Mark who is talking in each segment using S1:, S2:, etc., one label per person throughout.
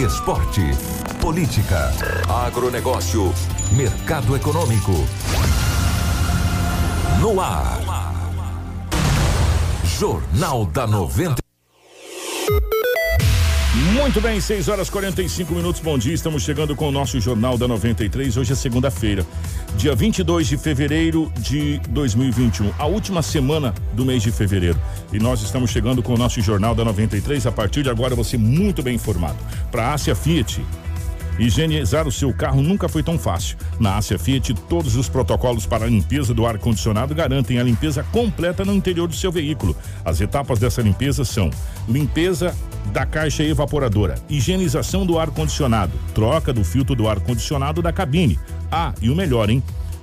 S1: Esporte. Política. Agronegócio. Mercado econômico. No ar. Jornal da 90.
S2: Muito bem, 6 horas 45 minutos. Bom dia, estamos chegando com o nosso Jornal da 93. Hoje é segunda-feira, dia 22 de fevereiro de 2021, a última semana do mês de fevereiro. E nós estamos chegando com o nosso Jornal da 93. A partir de agora, você muito bem informado. Para a Ásia Fiat, Higienizar o seu carro nunca foi tão fácil. Na Ásia Fiat, todos os protocolos para a limpeza do ar-condicionado garantem a limpeza completa no interior do seu veículo. As etapas dessa limpeza são limpeza da caixa evaporadora, higienização do ar-condicionado, troca do filtro do ar-condicionado da cabine. Ah, e o melhor, hein?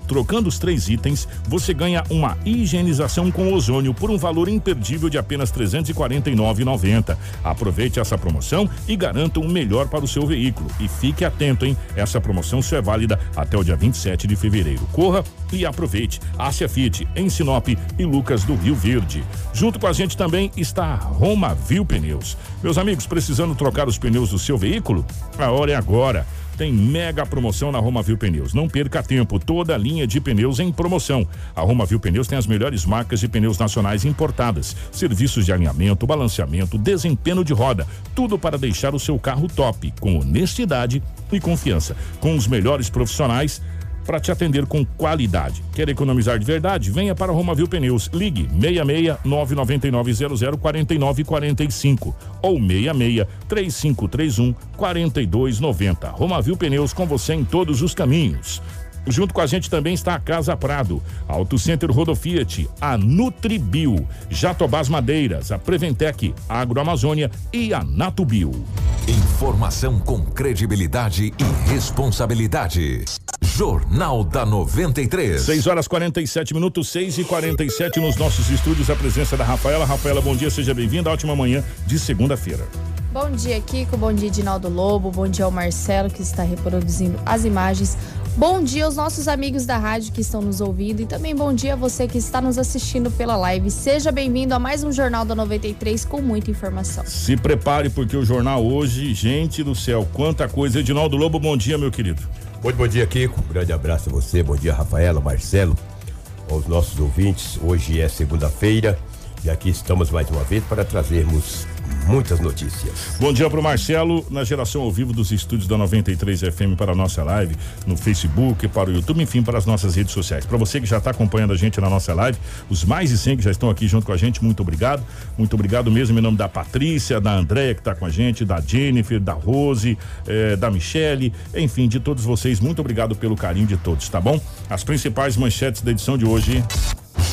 S2: Trocando os três itens, você ganha uma higienização com ozônio por um valor imperdível de apenas R$ 349,90. Aproveite essa promoção e garanta o um melhor para o seu veículo. E fique atento, hein? Essa promoção só é válida até o dia 27 de fevereiro. Corra e aproveite. Ásia Fiat, em Sinop e Lucas do Rio Verde. Junto com a gente também está a Roma Viu Pneus. Meus amigos, precisando trocar os pneus do seu veículo? A hora é agora tem mega promoção na Roma Viu Pneus. Não perca tempo, toda a linha de pneus em promoção. A Roma Viu Pneus tem as melhores marcas de pneus nacionais importadas, serviços de alinhamento, balanceamento, desempenho de roda, tudo para deixar o seu carro top, com honestidade e confiança, com os melhores profissionais para te atender com qualidade. Quer economizar de verdade? Venha para Romavil Pneus. Ligue 66 999 00 49 45 ou 66 3531 4290. Romavil Pneus com você em todos os caminhos. Junto com a gente também está a Casa Prado, Auto Center Rodofiat, a Nutribio, Jatobás Madeiras, a Preventec, a Agroamazônia e a Natubio.
S1: Informação com credibilidade e responsabilidade. Jornal da 93.
S2: 6 horas 47 minutos, 6 e 47 nos nossos estúdios. A presença da Rafaela. Rafaela, bom dia, seja bem-vinda. Ótima manhã de segunda-feira.
S3: Bom dia, Kiko. Bom dia, Dinaldo Lobo. Bom dia ao Marcelo, que está reproduzindo as imagens. Bom dia aos nossos amigos da rádio que estão nos ouvindo e também bom dia a você que está nos assistindo pela live. Seja bem-vindo a mais um Jornal da 93 com muita informação.
S2: Se prepare porque o jornal hoje, gente do céu, quanta coisa. Edinaldo Lobo, bom dia, meu querido.
S4: Muito bom dia, Kiko. Um grande abraço a você. Bom dia, Rafaela, Marcelo, aos nossos ouvintes. Hoje é segunda-feira e aqui estamos mais uma vez para trazermos muitas notícias.
S2: Bom dia para o Marcelo, na geração ao vivo dos estúdios da 93 FM para a nossa live, no Facebook, para o YouTube, enfim, para as nossas redes sociais. Para você que já está acompanhando a gente na nossa live, os mais de 100 que já estão aqui junto com a gente, muito obrigado. Muito obrigado mesmo em nome da Patrícia, da Andréia que está com a gente, da Jennifer, da Rose, eh, da Michele, enfim, de todos vocês, muito obrigado pelo carinho de todos, tá bom? As principais manchetes da edição de hoje.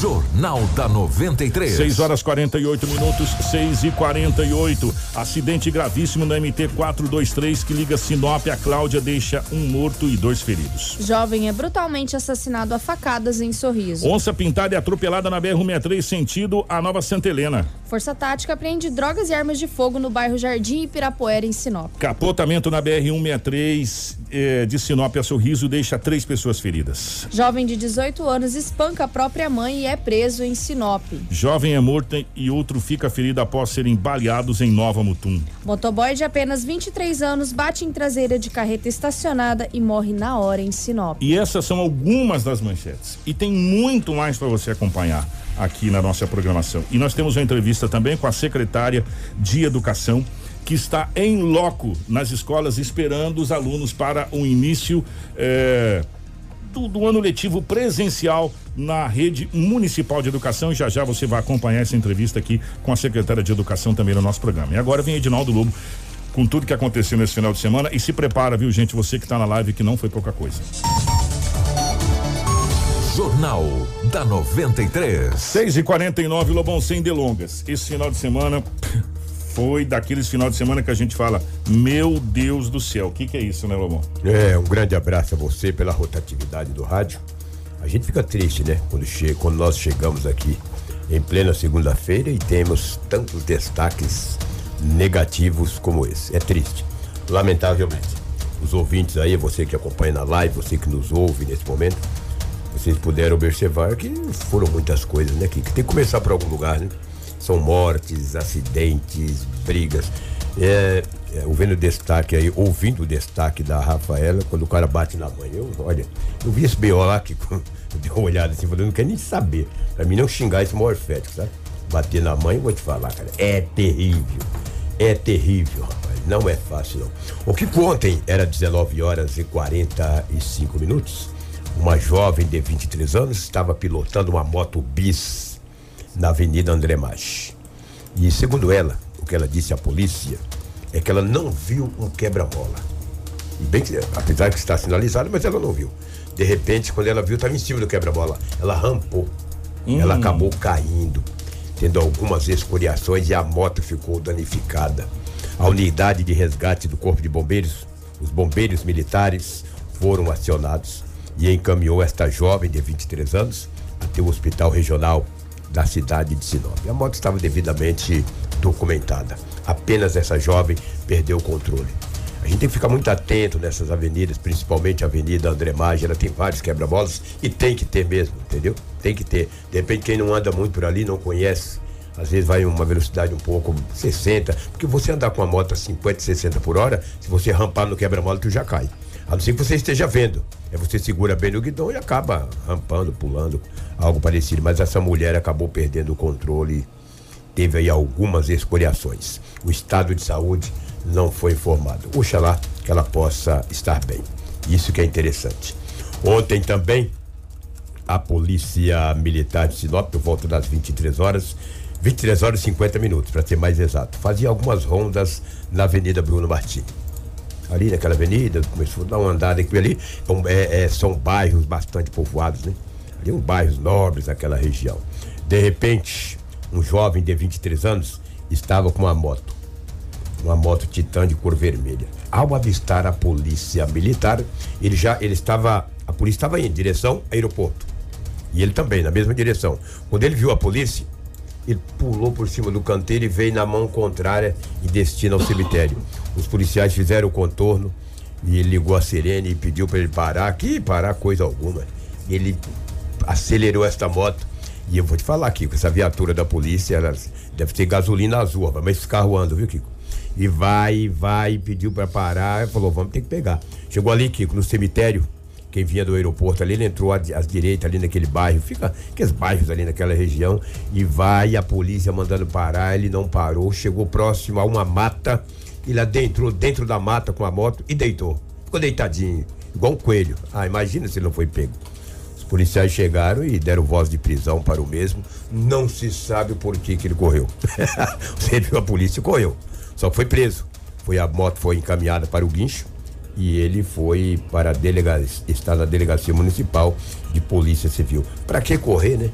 S1: Jornal da 93.
S2: 6 horas 48 minutos, 6 e 48. Acidente gravíssimo no MT 423 que liga Sinop a Cláudia deixa um morto e dois feridos.
S3: Jovem é brutalmente assassinado a facadas em Sorriso.
S2: Onça pintada e atropelada na BR-163 sentido a Nova Santa Helena.
S3: Força Tática apreende drogas e armas de fogo no bairro Jardim e Pirapuera em Sinop.
S2: Capotamento na BR-163 eh, de Sinop a Sorriso deixa três pessoas feridas.
S3: Jovem de 18 anos espanca a própria mãe e é preso em Sinop.
S2: Jovem é morto e outro fica ferido após serem baleados em Nova Mutum.
S3: Motoboy de apenas 23 anos bate em traseira de carreta estacionada e morre na hora em Sinop.
S2: E essas são algumas das manchetes. E tem muito mais para você acompanhar aqui na nossa programação. E nós temos uma entrevista também com a secretária de Educação que está em loco nas escolas esperando os alunos para o início eh, do, do, ano letivo presencial na rede municipal de educação. E já já você vai acompanhar essa entrevista aqui com a secretária de educação também no nosso programa. E agora vem Edinaldo Lobo com tudo que aconteceu nesse final de semana e se prepara, viu, gente, você que está na live que não foi pouca coisa.
S1: Jornal da 93.
S2: 6 e 49 Lobão sem delongas. Esse final de semana foi daqueles final de semana que a gente fala, meu Deus do céu, o que, que é isso, né, Lobão?
S4: É, um grande abraço a você pela rotatividade do rádio. A gente fica triste, né? Quando, che quando nós chegamos aqui em plena segunda-feira e temos tantos destaques negativos como esse. É triste, lamentavelmente. Os ouvintes aí, você que acompanha na live, você que nos ouve nesse momento, vocês puderam observar que foram muitas coisas, né? Que, que tem que começar por algum lugar, né? São mortes, acidentes, brigas. É, é, vendo o destaque aí, ouvindo o destaque da Rafaela, quando o cara bate na mãe, eu, olha, eu vi esse BO lá que eu dei uma olhada assim, eu não quero nem saber. Pra mim não xingar esse morfético, sabe? Bater na mãe, vou te falar, cara, é terrível. É terrível, rapaz. Não é fácil, não. O que ontem era 19 horas e 45 minutos, uma jovem de 23 anos estava pilotando uma moto bis na Avenida André Maggi. E segundo ela, o que ela disse à polícia é que ela não viu um quebra-mola. E bem que, apesar que está sinalizado, mas ela não viu. De repente, quando ela viu, estava em cima do quebra-mola. Ela rampou.
S2: Hum.
S4: Ela acabou caindo, tendo algumas escoriações e a moto ficou danificada. A unidade de resgate do Corpo de Bombeiros, os bombeiros militares foram acionados e encaminhou esta jovem de 23 anos até o hospital regional da cidade de Sinop. A moto estava devidamente documentada. Apenas essa jovem perdeu o controle. A gente tem que ficar muito atento nessas avenidas, principalmente a Avenida André Maggi, ela tem vários quebra-molas e tem que ter mesmo, entendeu? Tem que ter. De repente, quem não anda muito por ali, não conhece, às vezes vai uma velocidade um pouco 60, porque você andar com uma moto a 50, 60 por hora, se você rampar no quebra-mola, tu já cai. A não ser que você esteja vendo. É você segura bem no guidão e acaba rampando, pulando, algo parecido. Mas essa mulher acabou perdendo o controle, teve aí algumas escoriações. O estado de saúde não foi informado. Oxalá que ela possa estar bem. Isso que é interessante. Ontem também, a Polícia Militar de Sinop, por volta das 23 horas, 23 horas e 50 minutos, para ser mais exato, fazia algumas rondas na Avenida Bruno Martins ali naquela avenida, começou a dar uma andada aqui ali. É, é, são bairros bastante povoados, né? Ali um bairros nobres naquela região. De repente, um jovem de 23 anos estava com uma moto. Uma moto Titan de cor vermelha. Ao avistar a polícia militar, ele já ele estava. A polícia estava em direção ao aeroporto. E ele também, na mesma direção. Quando ele viu a polícia, ele pulou por cima do canteiro e veio na mão contrária em destino ao cemitério. Os policiais fizeram o contorno e ele ligou a sirene e pediu para ele parar. Que parar coisa alguma. Ele acelerou esta moto. E eu vou te falar com essa viatura da polícia, ela deve ter gasolina azul, mas esse carro anda, viu, Kiko? E vai, vai, pediu para parar, falou, vamos ter que pegar. Chegou ali, Kiko, no cemitério, quem vinha do aeroporto ali, ele entrou à, à direita ali naquele bairro, fica aqueles bairros ali naquela região, e vai a polícia mandando parar, ele não parou, chegou próximo a uma mata, ele adentrou dentro da mata com a moto e deitou. Ficou deitadinho, igual um coelho. Ah, imagina se ele não foi pego. Os policiais chegaram e deram voz de prisão para o mesmo. Não se sabe por que, que ele correu. Você viu a polícia correu. Só foi preso. Foi a moto foi encaminhada para o guincho e ele foi para a delegacia, está na delegacia municipal de polícia civil. Para que correr, né?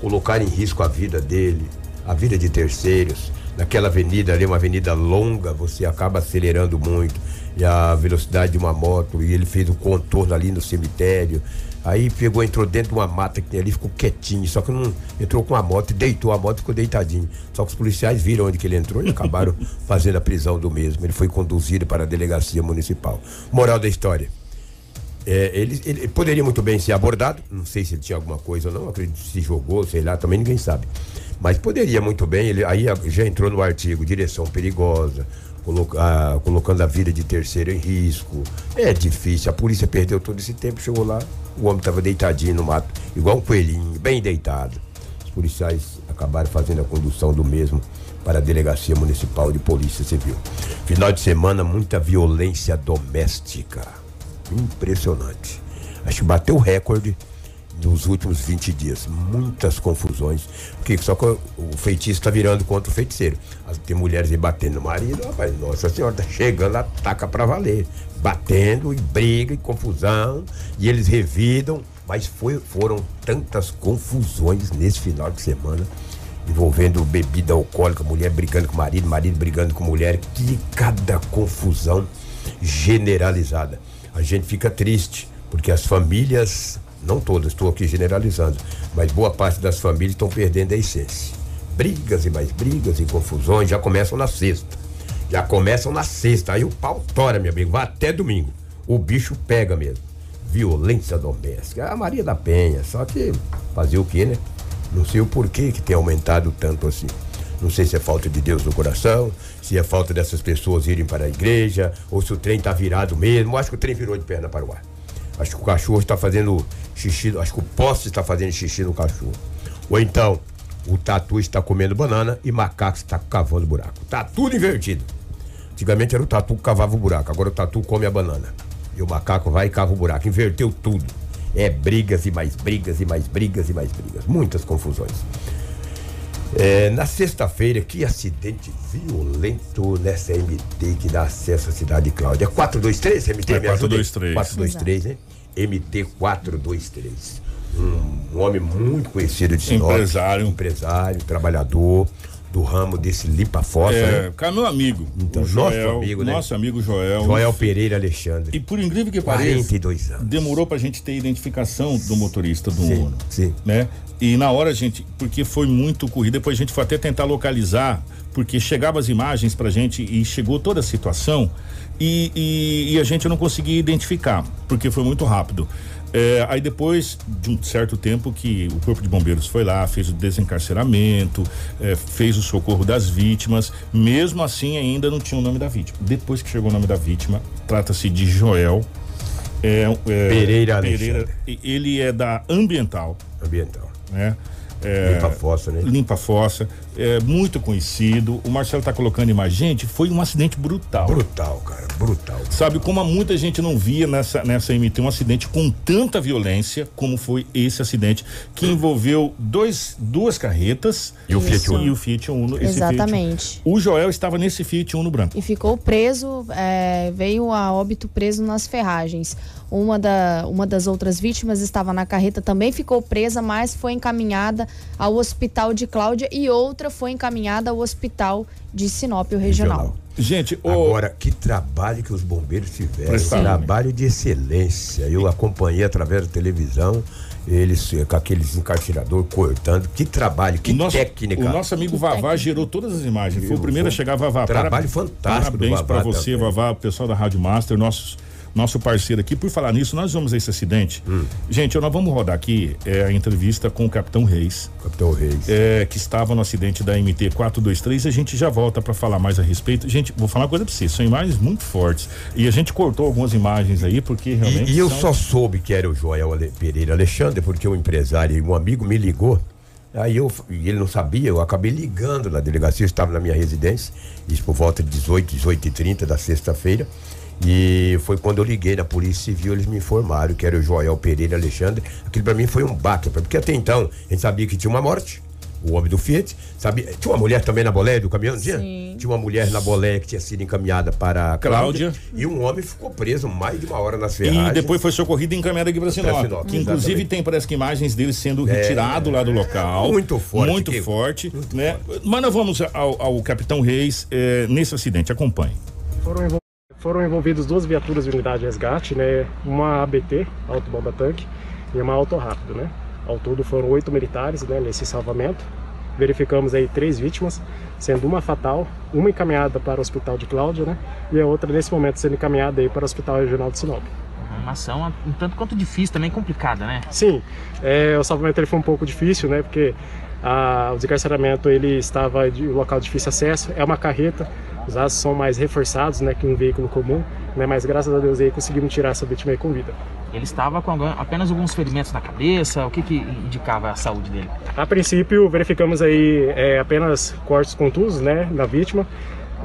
S4: Colocar em risco a vida dele, a vida de terceiros. Naquela avenida ali, uma avenida longa, você acaba acelerando muito. E a velocidade de uma moto, e ele fez o contorno ali no cemitério. Aí pegou, entrou dentro de uma mata que tem ali, ficou quietinho, só que não entrou com a moto e deitou a moto ficou deitadinho. Só que os policiais viram onde que ele entrou e acabaram fazendo a prisão do mesmo. Ele foi conduzido para a delegacia municipal. Moral da história. É, ele, ele, poderia muito bem ser abordado, não sei se ele tinha alguma coisa ou não, acredito que se jogou, sei lá, também ninguém sabe. Mas poderia muito bem, ele aí já entrou no artigo direção perigosa, coloca, colocando a vida de terceiro em risco. É difícil, a polícia perdeu todo esse tempo, chegou lá, o homem estava deitadinho no mato, igual um coelhinho, bem deitado. Os policiais acabaram fazendo a condução do mesmo para a Delegacia Municipal de Polícia Civil. Final de semana, muita violência doméstica. Impressionante. Acho que bateu o recorde nos últimos 20 dias. Muitas confusões. Porque só que o feitiço está virando contra o feiticeiro. Tem mulheres aí batendo no marido, rapaz, nossa senhora, tá chegando, ataca para valer. Batendo e briga e confusão. E eles revidam. Mas foi, foram tantas confusões nesse final de semana envolvendo bebida alcoólica, mulher brigando com marido, marido brigando com mulher, que cada confusão generalizada. A gente fica triste, porque as famílias, não todas, estou aqui generalizando, mas boa parte das famílias estão perdendo a essência. Brigas e mais brigas e confusões já começam na sexta. Já começam na sexta. Aí o pau tora, meu amigo, vai até domingo. O bicho pega mesmo. Violência doméstica. A Maria da Penha, só que fazer o quê, né? Não sei o porquê que tem aumentado tanto assim. Não sei se é falta de Deus no coração, se é falta dessas pessoas irem para a igreja, ou se o trem tá virado mesmo. Acho que o trem virou de perna para o ar. Acho que o cachorro está fazendo xixi, acho que o poste está fazendo xixi no cachorro. Ou então, o tatu está comendo banana e macaco está cavando buraco. Tá tudo invertido. Antigamente era o tatu que cavava o buraco, agora o tatu come a banana. E o macaco vai e cava o buraco. Inverteu tudo. É brigas e mais brigas e mais brigas e mais brigas. Muitas confusões. É, na sexta-feira, que acidente violento nessa MT que dá acesso à cidade de Cláudia. 423, MT
S2: É,
S4: me ajuda aí?
S2: 423.
S4: 423, né? MT 423. Um, um homem muito conhecido de Sinop.
S2: Empresário.
S4: Empresário, trabalhador do ramo desse limpa-fossa,
S2: É,
S4: né?
S2: cara, meu amigo,
S4: Então,
S2: o
S4: nosso
S2: Joel,
S4: amigo, né?
S2: nosso amigo Joel.
S4: Joel Pereira Alexandre.
S2: E por incrível que pareça,
S4: 42 anos.
S2: demorou pra gente ter identificação do motorista do
S4: Sim,
S2: Uno.
S4: sim.
S2: Né? E na hora a gente, porque foi muito corrida, depois a gente foi até tentar localizar, porque chegavam as imagens pra gente e chegou toda a situação e, e- e a gente não conseguia identificar, porque foi muito rápido. É, aí depois de um certo tempo que o Corpo de Bombeiros foi lá, fez o desencarceramento, é, fez o socorro das vítimas, mesmo assim ainda não tinha o nome da vítima. Depois que chegou o nome da vítima, trata-se de Joel. É, é,
S4: Pereira
S2: e- Ele é da Ambiental,
S4: Ambiental.
S2: né? É,
S4: Limpa fossa, né?
S2: Limpa Fossa, é muito conhecido. O Marcelo tá colocando imagem. Gente, foi um acidente brutal.
S4: Brutal, cara, brutal.
S2: Sabe como muita gente não via nessa, nessa MT um acidente com tanta violência como foi esse acidente que envolveu dois, duas carretas
S4: E o Fiat. Uno.
S2: e o Fiat Uno. esse
S3: Exatamente.
S2: Fiat. O Joel estava nesse Fiat Uno branco.
S3: E ficou preso, é, veio a óbito preso nas ferragens. Uma, da, uma das outras vítimas estava na carreta, também ficou presa, mas foi encaminhada ao hospital de Cláudia e outra foi encaminhada ao hospital de Sinop, o regional.
S4: Regional.
S2: Gente, o,
S4: Agora, que trabalho que os bombeiros tiveram.
S2: Prestaram,
S4: Trabalho de excelência. Eu acompanhei através da televisão, eles eh, com aqueles encarcerador cortando. Que trabalho, que
S2: o nosso,
S4: técnica.
S2: o nosso amigo Vavá gerou todas as imagens. Foi o primeiro a chegar, Vavá.
S4: Trabalho fantástico
S2: Parabéns pra você,
S4: também.
S2: Vavá, o pessoal da Rádio Master, nossos, nosso parceiro aqui. Por falar nisso, nós vamos a esse acidente.
S4: Hum.
S2: Gente, nós vamos rodar aqui é, a entrevista com o Capitão Reis,
S4: Capitão Reis.
S2: é, que estava no acidente da MT 423. A gente já volta pra falar mais a respeito. Gente, vou falar uma coisa pra vocês, são imagens muito fortes. E a gente cortou algumas imagens aí, porque realmente.
S4: E, e eu
S2: são-
S4: só soube que era o Joel Ale- Pereira Alexandre, porque um empresário e um amigo me ligou. Aí eu, e ele não sabia, eu acabei ligando na delegacia, eu estava na minha residência, isso por volta de 18, 18 e 30 da sexta-feira. E foi quando eu liguei na Polícia Civil, eles me informaram que era o Joel Pereira Alexandre. Aquilo para mim foi um baque, porque até então a gente sabia que tinha uma morte, o homem do Fiat. Sabia, tinha uma mulher também na boleia do caminhão, tinha?
S3: Sim.
S4: Tinha uma mulher na boleia que tinha sido encaminhada para a
S2: Cláudia.
S4: E um homem ficou preso mais de uma hora nas
S2: E
S4: ferragens.
S2: depois foi socorrido e encaminhado aqui para Sinop.
S4: Sinop,
S2: que inclusive tem, parece que imagens dele sendo retirado lá do local.
S4: muito forte,
S2: Muito
S4: que-
S2: forte. né? Mas nós vamos ao, ao Capitão Reis eh, nesse acidente. Acompanhe.
S5: Foram, foram envolvidas duas viaturas de unidade de resgate, né? Uma ABT, Auto Bomba Tanque, e uma Auto Rápido, né? Ao todo foram oito militares né, nesse salvamento. Verificamos aí três vítimas, sendo uma fatal, uma encaminhada para o Hospital de Cláudia, né? E a outra, nesse momento, sendo encaminhada aí para o Hospital Regional de Sinop.
S6: Uma ação um tanto quanto difícil, também complicada, né?
S5: Sim, é, o salvamento ele foi um pouco difícil, né? Porque ah, o desencarceramento ele estava de um local de difícil acesso, é uma carreta, os aços são mais reforçados, né, que um veículo comum, né? Mas graças a Deus aí conseguimos tirar essa vítima aí com vida.
S6: Ele estava com apenas alguns ferimentos na cabeça, o que, que indicava a saúde dele?
S5: A princípio verificamos aí é, apenas cortes contusos, né, na vítima.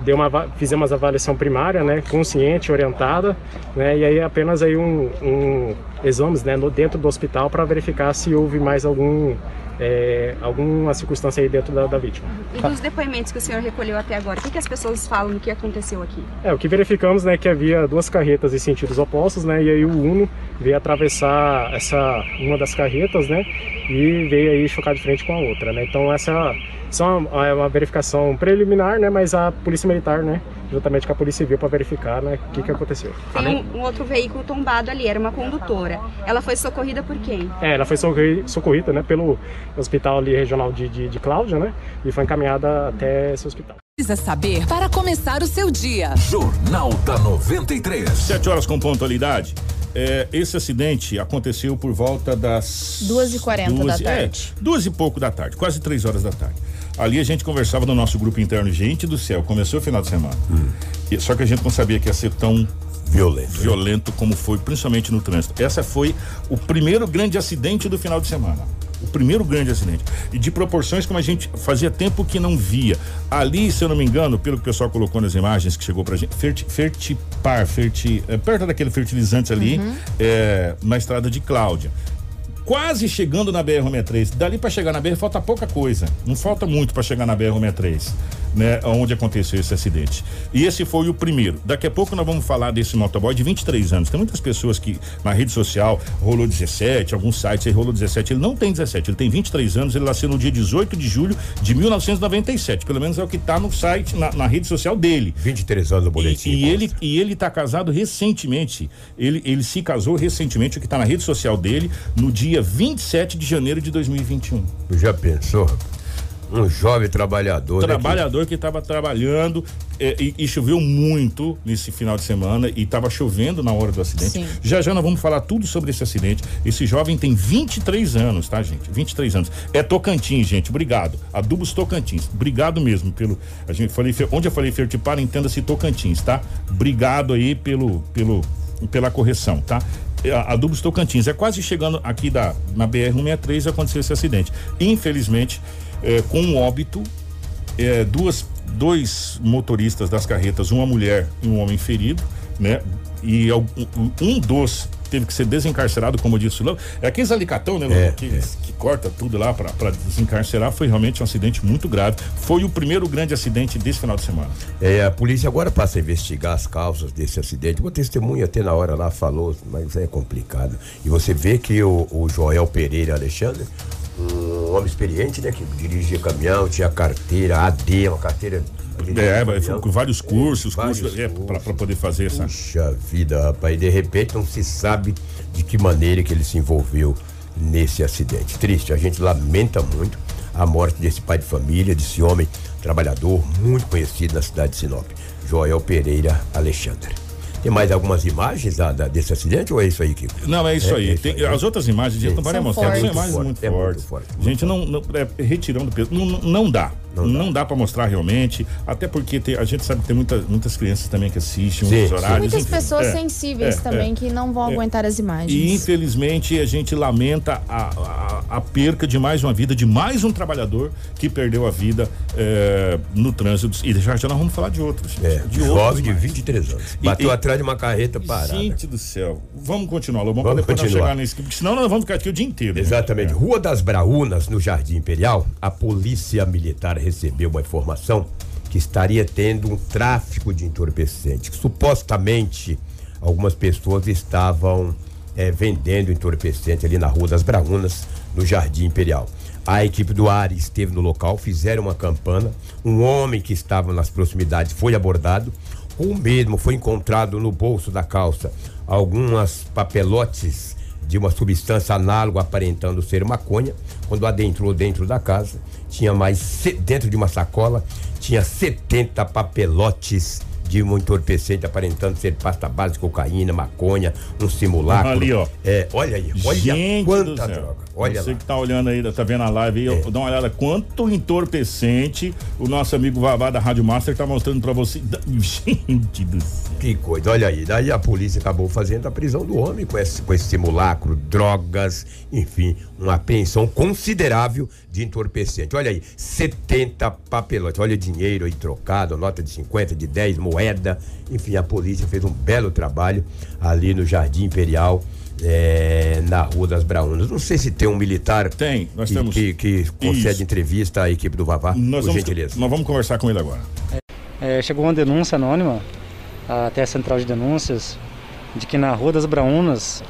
S5: Deu uma, fizemos a avaliação primária, né, consciente, orientada, né, e aí apenas aí um, um exames, né, no, dentro do hospital para verificar se houve mais algum é, alguma circunstância aí dentro da, da vítima.
S7: E dos depoimentos que o senhor recolheu até agora, o que, que as pessoas falam do que aconteceu aqui?
S5: É, o que verificamos, né, que havia duas carretas em sentidos opostos, né, e aí o Uno veio atravessar essa uma das carretas, né, e veio aí chocar de frente com a outra, né. Então essa só uma, é uma verificação preliminar, né, mas a polícia militar, né, juntamente com a polícia civil para verificar, né, o que que aconteceu.
S7: Tem um, um outro veículo tombado ali, era uma condutora. Ela foi socorrida por quem?
S5: É, ela foi socorri- socorrida, né, pelo hospital ali regional de, de, de Cláudia, né, e foi encaminhada até esse hospital.
S8: Precisa saber para começar o seu dia.
S1: Jornal da 93.
S2: 7 horas com pontualidade. É, esse acidente aconteceu por volta das
S3: 2h40 da
S2: duas-
S3: tarde.
S2: É, duas e pouco da tarde, quase três horas da tarde. Ali a gente conversava no nosso grupo interno, gente do céu, começou o final de semana. E- Só que a gente não sabia que ia ser tão
S4: Violento.
S2: violento como foi, principalmente no trânsito. Essa foi o primeiro grande acidente do final de semana. O primeiro grande acidente. E de proporções como a gente fazia tempo que não via. Ali, se eu não me engano, pelo que o pessoal colocou nas imagens que chegou pra gente, ferti, fertipar, ferti, é, perto daquele fertilizante ali, é, na estrada de Cláudia quase chegando na BR-63. Dali para chegar na BR falta pouca coisa. Não falta muito para chegar na BR-63, né? Onde aconteceu esse acidente. E esse foi o primeiro. Daqui a pouco nós vamos falar desse motoboy de 23 anos. Tem muitas pessoas que na rede social rolou 17, alguns sites aí rolou 17. Ele não tem 17, ele tem 23 anos. Ele nasceu no dia 18 de julho de 1997. Pelo menos é o que tá no site, na, na rede social dele.
S4: 23 anos no boletim.
S2: E, e ele e ele tá casado recentemente. Ele ele se casou recentemente, o que tá na rede social dele, no dia 27 de janeiro de 2021.
S4: Já pensou? Um jovem trabalhador. né, que-
S2: Trabalhador que estava trabalhando é, e, e choveu muito nesse final de semana e estava chovendo na hora do acidente.
S3: Sim.
S2: Já já nós vamos falar tudo sobre esse acidente. Esse jovem tem 23 anos, tá, gente? 23 anos. É Tocantins, gente. Obrigado. Adubos Tocantins. Obrigado mesmo pelo. A gente falei, onde eu falei Fertipar, entenda-se Tocantins, tá? Obrigado aí pelo, pelo, pela correção, tá? Adubos Tocantins. É quase chegando aqui da, na BR-163 aconteceu esse acidente. Infelizmente, é, com um óbito, é, duas, dois motoristas das carretas, uma mulher e um homem ferido, né? E um, um dos teve que ser desencarcerado, como disse o Léo. É aqueles alicatão, né?
S4: É,
S2: que,
S4: é.
S2: que corta tudo lá para desencarcerar. Foi realmente um acidente muito grave. Foi o primeiro grande acidente desse final de semana.
S4: É, a polícia agora passa a investigar as causas desse acidente. O testemunho até na hora lá falou, mas é complicado. E você vê que o, o Joel Pereira Alexandre, um homem experiente, né? Que dirigia caminhão, tinha carteira, AD, uma carteira.
S2: É, vai- foi com vários cursos,
S4: Vários
S2: cursos é, para poder fazer essa.
S4: Puxa vida, rapaz, e de repente não se sabe de que maneira que ele se envolveu nesse acidente. Triste, a gente lamenta muito a morte desse pai de família, desse homem trabalhador muito conhecido na cidade de Sinop, Joel Pereira Alexandre. Tem mais algumas imagens da- da- desse acidente ou é isso aí, Kiko?
S2: Não, é isso
S4: É,
S2: aí.
S4: é isso
S2: Tem-
S4: aí, né?
S2: as outras imagens a gente não vai
S3: São
S2: mostrar, são
S3: fortes.
S2: imagens
S4: Muito
S2: muito
S4: forte, é muito
S2: fortes.
S4: forte,
S2: A gente não, não é, retirando peso, não, não- não dá.
S4: Não
S2: Não,
S4: dá.
S2: dá para mostrar realmente, até porque tem- a gente sabe que tem muita, muitas crianças também que assistem
S4: Sim, sim.
S2: horários.
S3: Muitas
S2: enfim,
S3: pessoas
S2: é,
S3: sensíveis
S2: é,
S3: também
S2: é.
S3: que não vão
S2: É.
S3: aguentar as imagens.
S2: E infelizmente a gente lamenta a, a, a perca de mais uma vida, de mais um trabalhador que perdeu a vida é, no trânsito. E já, já nós vamos falar de outros.
S4: É,
S2: de
S4: jovem de
S2: mais.
S4: 23 anos.
S2: E-
S4: Bateu
S2: e-
S4: atrás de uma carreta parada.
S2: Gente do céu. Vamos continuar, Lobão,
S4: Vamos
S2: depois nós
S4: continuar.
S2: chegar nesse. Porque senão nós vamos ficar aqui o dia inteiro. né?
S4: Exatamente.
S2: É.
S4: Rua das Braúnas, no Jardim Imperial, a polícia militar recebeu uma informação que estaria tendo um tráfico de entorpecentes. que Supostamente, algumas pessoas estavam eh, vendendo entorpecente ali na Rua das Braúnas, no Jardim Imperial. A equipe do ARE esteve no local, fizeram uma campana. Um homem que estava nas proximidades foi abordado. O mesmo foi encontrado no bolso da calça algumas papelotes de uma substância análoga aparentando ser maconha. Quando adentrou dentro da casa, tinha mais dentro de uma sacola tinha 70 papelotes de um entorpecente aparentando ser pasta base, cocaína, maconha, um simulacro.
S2: Ali, ó.
S4: É, olha aí, olha
S2: Gente
S4: quanta droga. Olha
S2: Você
S4: lá. É.
S2: que tá olhando aí, tá vendo a live aí, dá uma olhada quanto entorpecente o nosso amigo Vavá da Rádio Master tá mostrando pra você. Gente do céu.
S4: Que coisa, olha aí. Daí a polícia acabou fazendo a prisão do homem com esse, com esse simulacro, drogas, enfim, uma apreensão considerável de entorpecente. Olha aí, 70 papelotes. Olha o dinheiro aí trocado, nota de 50, de 10, moeda. Enfim, a polícia fez um belo trabalho ali no Jardim Imperial, é, na Rua das Braunas. Não sei se tem um militar
S2: tem, nós
S4: que,
S2: temos.
S4: que, que concede
S2: Isso.
S4: entrevista à equipe do Vavá,
S2: Nós
S4: por
S2: vamos,
S4: gentileza.
S2: nós vamos conversar com ele agora.
S9: É, chegou uma denúncia anônima até a central de denúncias de que na Rua das Braunas,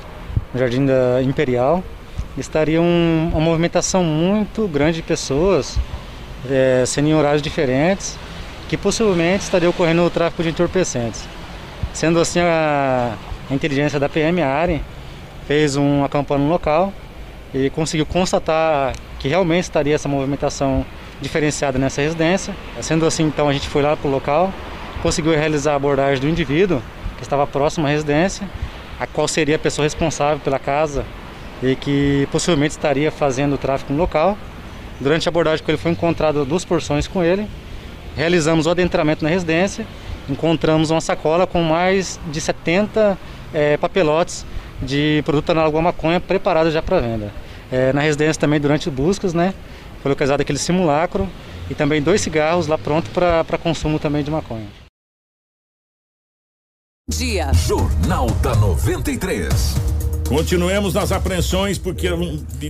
S9: no Jardim da Imperial, estaria um- uma movimentação muito grande de pessoas, é, sendo em horários diferentes, que possivelmente estaria ocorrendo o tráfico de entorpecentes. Sendo assim, a, a inteligência da PM ARE fez um acampamento no local e conseguiu constatar que realmente estaria essa movimentação diferenciada nessa residência. Sendo assim, então a gente foi lá para o local, conseguiu realizar a abordagem do indivíduo que estava próximo à residência, a qual seria a pessoa responsável pela casa e que possivelmente estaria fazendo o tráfico no local. Durante a abordagem com ele foi encontrado duas porções com ele. Realizamos o adentramento na residência, encontramos uma sacola com mais de 70 eh, papelotes de produto análogo à maconha preparado já para venda. Eh, na residência também durante buscas, né, foi localizado aquele simulacro e também dois cigarros lá pronto para consumo também de maconha.
S8: Dia.
S1: Jornal da 93.
S2: Continuemos nas apreensões, porque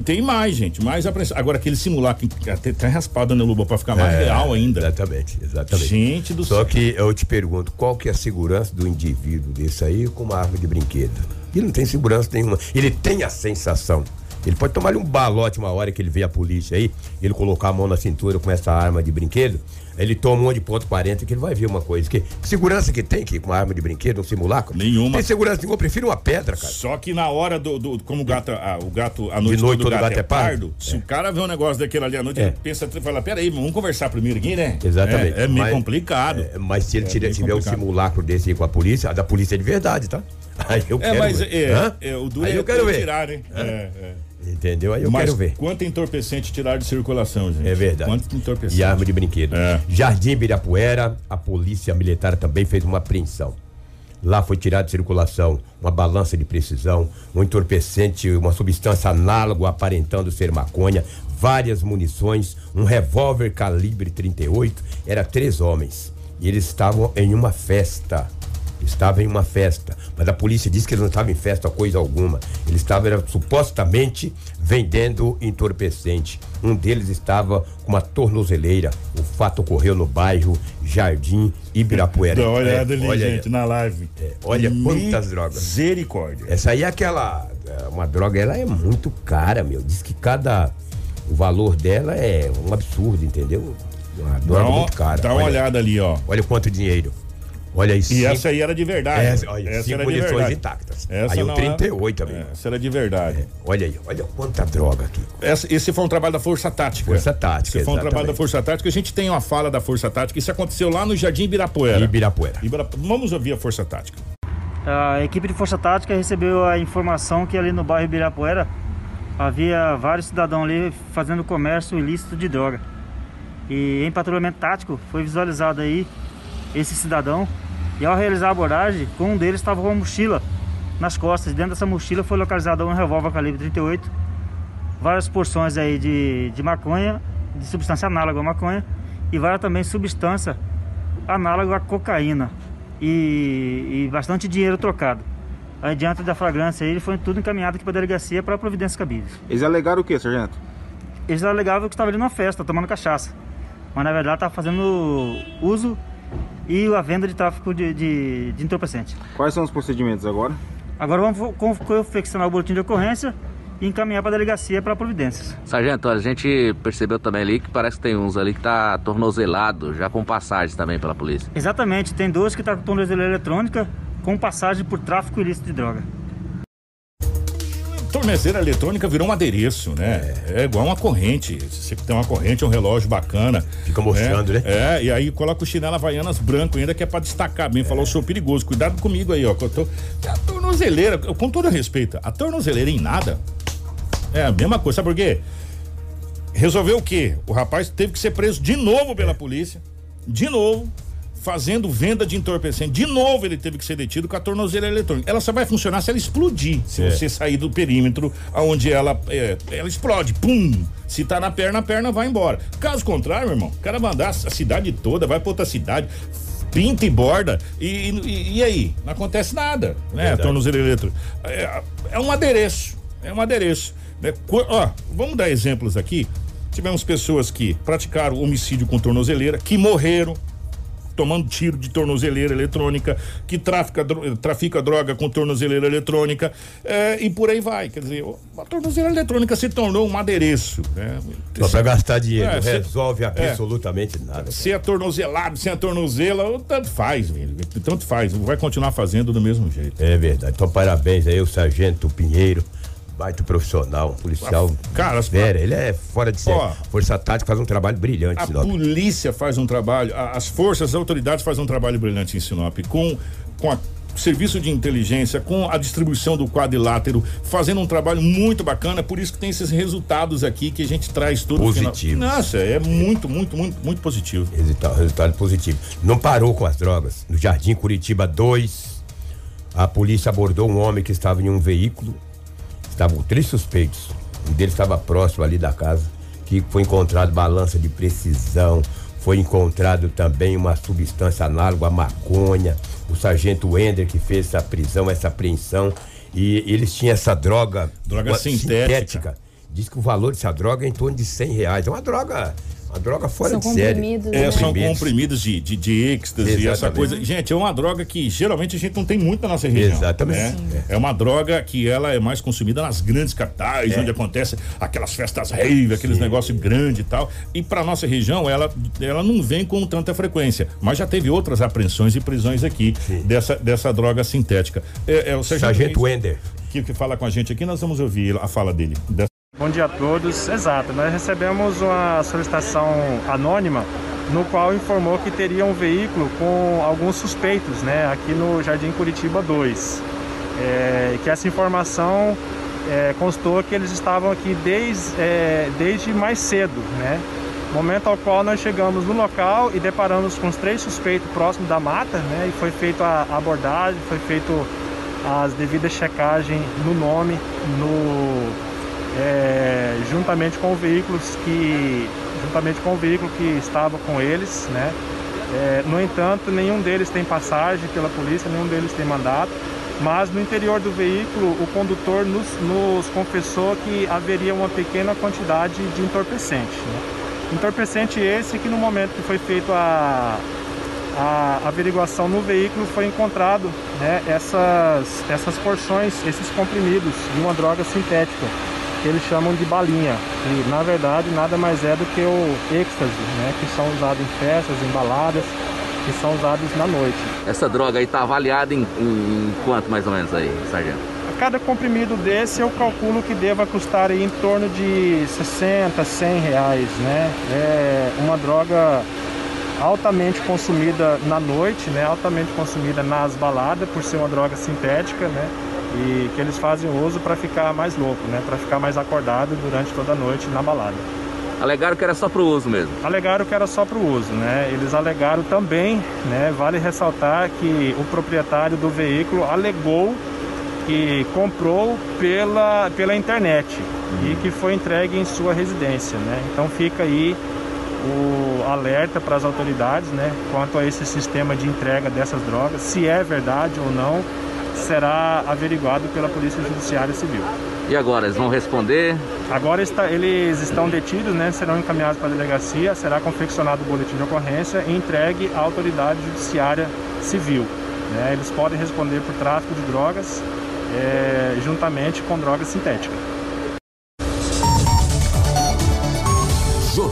S2: tem mais, gente, mais apreensões. Agora, aquele simulacro que até tá raspado, né, Luba, pra ficar mais
S4: É,
S2: real ainda.
S4: Exatamente, exatamente.
S2: Gente do
S4: Só
S2: céu.
S4: que eu te pergunto, qual que é a segurança do indivíduo desse aí com uma arma de brinquedo? Ele não tem segurança nenhuma. Ele tem a sensação. Ele pode tomar um balote uma hora que ele vê a polícia aí, ele colocar a mão na cintura com essa arma de brinquedo, ele toma um de ponto 40 que ele vai ver uma coisa. Que, segurança que tem que com uma arma de brinquedo, um simulacro?
S2: Nenhuma.
S4: Tem segurança nenhuma, eu prefiro uma pedra, cara.
S2: Só que na hora do. do- como o gato, ah, o gato, a noite,
S4: De noite
S2: todo
S4: todo
S2: gato, é pardo, se o cara vê um negócio daquele ali à noite,
S4: É.
S2: ele pensa, fala, peraí, vamos conversar primeiro aqui, né?
S4: Exatamente.
S2: É, é meio
S4: Mas-
S2: complicado.
S4: É, mas se ele
S2: É
S4: tiver, tiver um simulacro desse aí com a polícia, a da polícia é de verdade, tá? Aí eu
S2: É,
S4: quero
S2: mas
S4: ver.
S2: é, é, o duro
S4: Aí
S2: é
S4: eu quero ver.
S2: tirar, né? É, é.
S4: Entendeu? Aí eu
S2: Mas
S4: quero ver.
S2: quanto entorpecente tirar de circulação, gente?
S4: É verdade.
S2: Quanto entorpecente?
S4: E arma de brinquedo.
S2: É.
S4: Jardim Ibirapuera, a polícia militar também fez uma apreensão. Lá foi tirado de circulação uma balança de precisão, um entorpecente, uma substância análoga aparentando ser maconha, várias munições, um revólver calibre 38. Era três homens. E eles estavam em uma festa. Estavam em uma festa. Mas a polícia disse que eles não estavam em festa coisa alguma. Eles estavam era, supostamente vendendo entorpecente. Um deles estava com uma tornozeleira. O fato ocorreu no bairro Jardim Ibirapuera.
S2: Dá uma olhada
S4: É,
S2: ali,
S4: olha
S2: gente, na live.
S4: É, olha quantas drogas.
S2: Misericórdia.
S4: Essa aí é aquela. é, Uma droga, ela é muito cara, meu. Diz que cada. O valor dela é um absurdo, entendeu? Uma droga
S2: Dá
S4: muito cara.
S2: dá uma
S4: Olha-
S2: olhada ali, ó.
S4: Olha quanto dinheiro. Olha aí.
S2: E
S4: cinco-
S2: essa aí era de verdade.
S4: Essa, olha,
S2: essa
S4: cinco
S2: era de verdade.
S4: intactas.
S2: Essa
S4: aí o
S2: não
S4: 38
S2: era,
S4: também.
S2: Essa era de verdade.
S4: Olha aí, olha quanta droga aqui.
S2: Essa- esse foi um trabalho da Força Tática.
S4: Força Tática,
S2: Esse foi um trabalho da Força Tática. A gente tem uma fala da Força Tática. Isso aconteceu lá no Jardim Ibirapuera.
S4: Ibirapuera.
S2: Ibira- Vamos ouvir a Força Tática.
S10: A equipe de Força Tática recebeu a informação que ali no bairro Ibirapuera havia vários cidadãos ali fazendo comércio ilícito de droga. E em patrulhamento tático foi visualizado aí esse cidadão e ao realizar a abordagem, com um deles estava com uma mochila nas costas. Dentro dessa mochila foi localizado um revólver calibre 38, várias porções aí de, de maconha, de substância análoga à maconha e várias também substância análoga à cocaína e, e bastante dinheiro trocado. Aí, diante da flagrância, ele foi tudo encaminhado aqui para a delegacia para providências cabíveis.
S11: Eles alegaram o que, sargento?
S10: Eles alegavam que estava ali numa festa, tomando cachaça. Mas na verdade estava fazendo uso e a venda de tráfico de, de, de entorpecente.
S11: Quais são os procedimentos agora?
S10: Agora vamos co- confeccionar o boletim de ocorrência e encaminhar para a delegacia para providências.
S12: Sargento, a gente percebeu também ali que parece que tem uns ali que tá tornozelado, já com passagens também pela polícia.
S10: Exatamente, tem dois que estão com tornozeleira eletrônica com passagem por tráfico ilícito de droga.
S2: Tornezeira eletrônica virou um adereço, né? É, igual uma corrente. Se você tem uma corrente, é um relógio bacana.
S4: Fica mostrando,
S2: é,
S4: né?
S2: É, e aí coloca o chinelo Havaianas branco ainda, que é pra destacar bem. Falou, sou perigoso. Cuidado comigo aí, ó. que eu tô... A tornozeleira, com todo respeito, a tornozeleira em nada é a mesma coisa. Sabe por quê? Resolveu o quê? O rapaz teve que ser preso de novo pela polícia. De novo. Fazendo venda de entorpecente. De novo ele teve que ser detido com a tornozeleira eletrônica. Ela só vai funcionar se ela explodir. Se
S4: É.
S2: você sair do perímetro aonde ela, é, ela explode. Pum! Se tá na perna, a perna vai embora. Caso contrário, meu irmão, o cara vai andar a cidade toda, vai pra outra cidade. pinta e borda e, e, e aí? Não acontece nada, né?
S4: Verdade.
S2: Tornozeleira eletrônica. É, é um adereço, é um adereço. Né? Ó, vamos dar exemplos aqui. Tivemos pessoas que praticaram homicídio com tornozeleira, que morreram tomando tiro de tornozeleira eletrônica, que trafica, trafica droga com tornozeleira eletrônica, é, e por aí vai. Quer dizer, a tornozeleira eletrônica se tornou um adereço. Né?
S4: Só pra gastar dinheiro,
S2: É,
S4: resolve
S2: é.
S4: absolutamente nada.
S2: Se é tornozelado, se é tornozela, tanto faz, velho. Tanto faz. Vai continuar fazendo do mesmo jeito.
S4: É verdade. Então, parabéns aí, o Sargento Pinheiro. Baita profissional, um policial.
S2: Cara,
S4: Vera, ele é fora de série.
S2: Ó.
S4: Força Tática faz um trabalho brilhante,
S2: A
S4: Sinop.
S2: polícia faz um trabalho, a- as forças, as autoridades fazem um trabalho brilhante em Sinop, com, com a serviço de inteligência, com a distribuição do quadrilátero, fazendo um trabalho muito bacana, por isso que tem esses resultados aqui que a gente traz todo
S4: Positivos.
S2: final. Nossa, é muito, muito, muito, muito positivo.
S4: Resultado, resultado positivo. Não parou com as drogas. No Jardim Curitiba 2, a polícia abordou um homem que estava em um veículo. Estavam três suspeitos. Um deles estava próximo ali da casa, que foi encontrado balança de precisão. Foi encontrado também uma substância análoga à maconha. O sargento Wender que fez essa prisão, essa apreensão. E eles tinham essa droga.
S2: Droga
S4: uma-
S2: sintética.
S4: Diz que o valor dessa droga é em torno de 100 reais. É uma droga, uma droga fora
S3: São
S4: de série.
S3: comprimidos,
S2: É,
S3: né?
S2: são
S4: Comprimidos.
S2: de, de, de êxtase, essa
S4: Exatamente.
S2: coisa. Gente, é uma droga que geralmente a gente não tem muito na nossa região.
S4: Exatamente.
S2: né? É uma droga que ela é mais consumida nas grandes capitais, onde acontece aquelas festas rave, aqueles negócios grandes e tal. E para nossa região, ela, ela não vem com tanta frequência. Mas já teve outras apreensões e prisões aqui dessa, dessa droga sintética. É, é o Sargento,
S4: Sargento Wender.
S2: que, que fala com a gente aqui, nós vamos ouvir a fala dele.
S5: Bom dia a todos. Exato, nós recebemos uma solicitação anônima no qual informou que teria um veículo com alguns suspeitos, né, aqui no Jardim Curitiba 2. É, que essa informação é, constou que eles estavam aqui desde, é, desde mais cedo, né? Momento ao qual nós chegamos no local e deparamos com os três suspeitos próximos da mata, né? E foi feita a abordagem, foi feito as devidas checagens no nome, no é, juntamente com veículos que juntamente com o veículo que estava com eles, né? É, no entanto, nenhum deles tem passagem pela polícia, nenhum deles tem mandato. Mas no interior do veículo, o condutor nos, nos confessou que haveria uma pequena quantidade de entorpecente. né? Entorpecente esse que no momento que foi feito a, a averiguação no veículo foi encontrado né, essas, essas porções, esses comprimidos de uma droga sintética que eles chamam de balinha. E na verdade nada mais é do que o êxtase, né, que são usados em festas, em baladas, que são usados na noite.
S12: Essa droga aí tá avaliada em, em quanto mais ou menos aí, sargento?
S5: Cada comprimido desse eu calculo que deva custar aí em torno de 60, 100 reais, né? É uma droga altamente consumida na noite, né? Altamente consumida nas baladas por ser uma droga sintética, né? E que eles fazem uso para ficar mais louco, né? Para ficar mais acordado durante toda a noite na balada.
S12: Alegaram que era só pro uso mesmo.
S5: Alegaram que era só para o uso, né? Eles alegaram também, né? Vale ressaltar que o proprietário do veículo alegou que comprou pela, pela internet e que foi entregue em sua residência, né? Então fica aí o alerta para as autoridades, né? Quanto a esse sistema de entrega dessas drogas, se é verdade ou não, será averiguado pela Polícia Judiciária Civil.
S12: E agora, eles vão responder?
S5: Agora está- eles estão detidos, né? Serão encaminhados para a delegacia, será confeccionado o boletim de ocorrência e entregue à autoridade judiciária civil. né? Eles podem responder por tráfico de drogas, eh, juntamente com drogas sintéticas.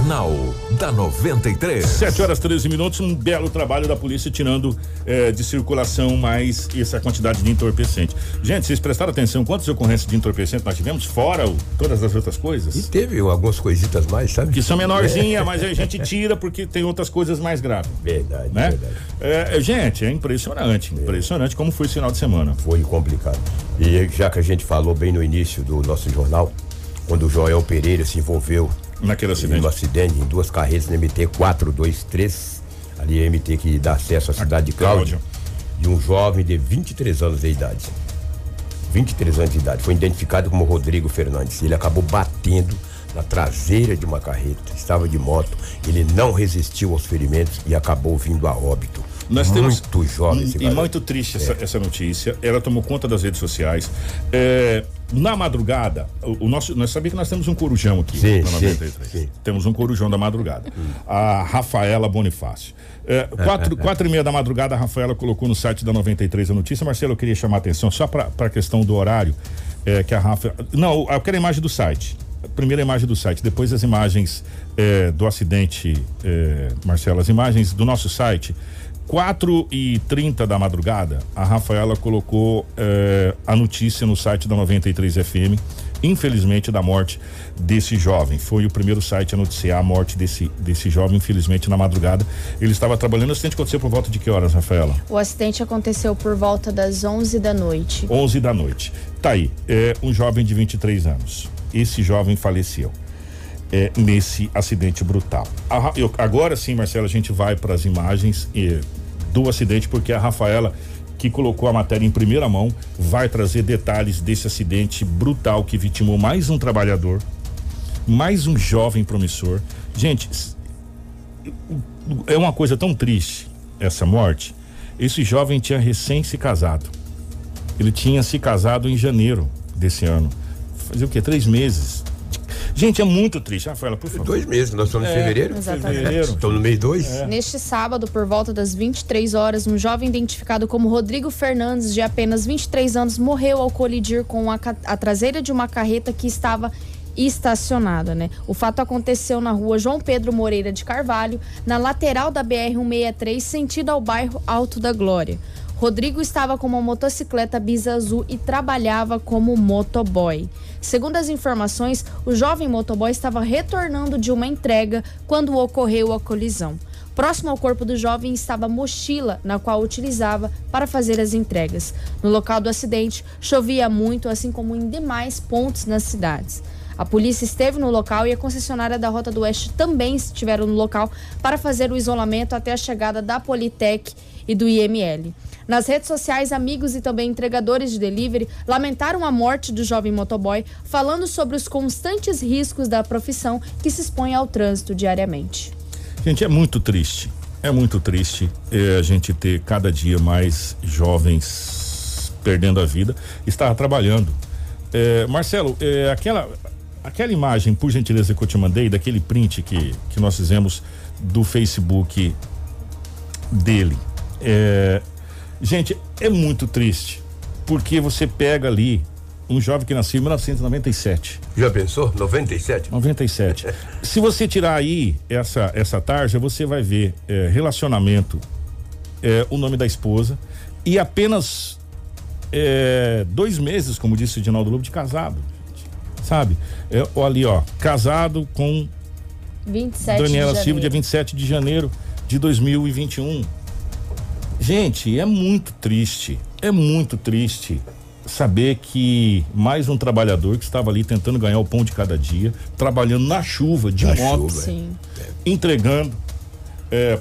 S1: Jornal da 93.
S2: 7 horas 13 minutos, um belo trabalho da polícia tirando eh, de circulação mais essa quantidade de entorpecente. Gente, vocês prestaram atenção quantas ocorrências de entorpecente nós tivemos, fora o- todas as outras coisas?
S4: E teve algumas coisitas mais, sabe?
S2: Que são menorzinhas, mas a gente tira porque tem outras coisas mais graves.
S4: Verdade,
S2: Né?
S4: verdade.
S2: É, gente, é impressionante, impressionante como foi esse final de semana.
S4: Foi complicado. E já que a gente falou bem no início do nosso jornal, quando o Joel Pereira se envolveu
S2: naquele acidente,
S4: no acidente em duas carretas no MT 423, ali é MT que dá acesso à cidade de Cláudio, de um jovem de 23 anos de idade. 23 anos de idade. Foi identificado como Rodrigo Fernandes. Ele acabou batendo na traseira de uma carreta. Estava de moto. Ele não resistiu aos ferimentos e acabou vindo a óbito.
S2: Nós temos
S4: Muito jovem
S2: e
S4: garoto.
S2: muito triste essa, essa notícia. Ela tomou conta das redes sociais. É, na madrugada, o, o nosso, nós sabíamos que nós temos um corujão aqui
S4: Sim,
S2: na
S4: sim,
S2: 93. Temos um corujão da madrugada. A Rafaela Bonifácio. É, quatro, quatro e meia da madrugada, a Rafaela colocou no site da 93 a notícia. Marcelo, eu queria chamar a atenção só para a questão do horário. É, que a Rafa. Não, eu quero a imagem do site. A primeira imagem do site, depois as imagens é, do acidente, é, Marcelo, as imagens do nosso site. 4 e 30 da madrugada, a Rafaela colocou é, a notícia no site da 93 FM, infelizmente, da morte desse jovem. Foi o primeiro site a noticiar a morte desse, desse jovem, infelizmente, na madrugada. Ele estava trabalhando. O acidente aconteceu por volta de que horas, Rafaela?
S3: O acidente aconteceu por volta das 11 da noite.
S2: 11 da noite. Tá aí, é um jovem de 23 anos. Esse jovem faleceu é, nesse acidente brutal. A Ra- eu- agora sim, Marcelo, a gente vai para as imagens eh, do acidente, porque a Rafaela, que colocou a matéria em primeira mão, vai trazer detalhes desse acidente brutal que vitimou mais um trabalhador, mais um jovem promissor. Gente, é uma coisa tão triste essa morte. Esse jovem tinha recém se casado. Ele tinha se casado em janeiro desse ano. Fazia o quê? Três meses. Gente, é muito triste. Rafaela, por favor.
S4: Dois meses, nós estamos em
S2: É,
S4: fevereiro.
S3: exatamente.
S2: Fevereiro.
S4: Estamos no mês dois.
S3: Neste sábado, por volta das 23 horas, um jovem identificado como Rodrigo Fernandes, de apenas 23 anos, morreu ao colidir com a, a traseira de uma carreta que estava estacionada, né? O fato aconteceu na rua João Pedro Moreira de Carvalho, na lateral da BR-163, sentido ao bairro Alto da Glória. Rodrigo estava com uma motocicleta bisa azul e trabalhava como motoboy. Segundo as informações, o jovem motoboy estava retornando de uma entrega quando ocorreu a colisão. Próximo ao corpo do jovem estava a mochila, na qual utilizava para fazer as entregas. No local do acidente, chovia muito, assim como em demais pontos nas cidades. A polícia esteve no local e a concessionária da Rota do Oeste também estiveram no local para fazer o isolamento até a chegada da Politec e do IML. Nas redes sociais, amigos e também entregadores de delivery lamentaram a morte do jovem motoboy, falando sobre os constantes riscos da profissão que se expõe ao trânsito diariamente.
S2: Gente, é muito triste. É muito triste eh, a gente ter cada dia mais jovens perdendo a vida. Estava trabalhando. Eh, Marcelo, eh, aquela, aquela imagem, por gentileza, que eu te mandei, daquele print que, que nós fizemos do Facebook dele. É, gente, é muito triste. Porque você pega ali um jovem que nasceu em 1997.
S4: Já pensou? 97?
S2: 97. Se você tirar aí essa, essa tarja, você vai ver é, relacionamento, é, o nome da esposa e apenas é, dois meses, como disse o Dinaldo Lobo, de casado. Sabe? É, ali, ó, casado com
S3: 27
S2: Daniela
S3: de
S2: Silva, dia
S3: janeiro.
S2: 27 de janeiro de 2021. Gente, é muito triste, é muito triste saber que mais um trabalhador que estava ali tentando ganhar o pão de cada dia, trabalhando na chuva, de
S4: Na
S2: moto,
S4: chuva, é.
S3: Sim.
S2: entregando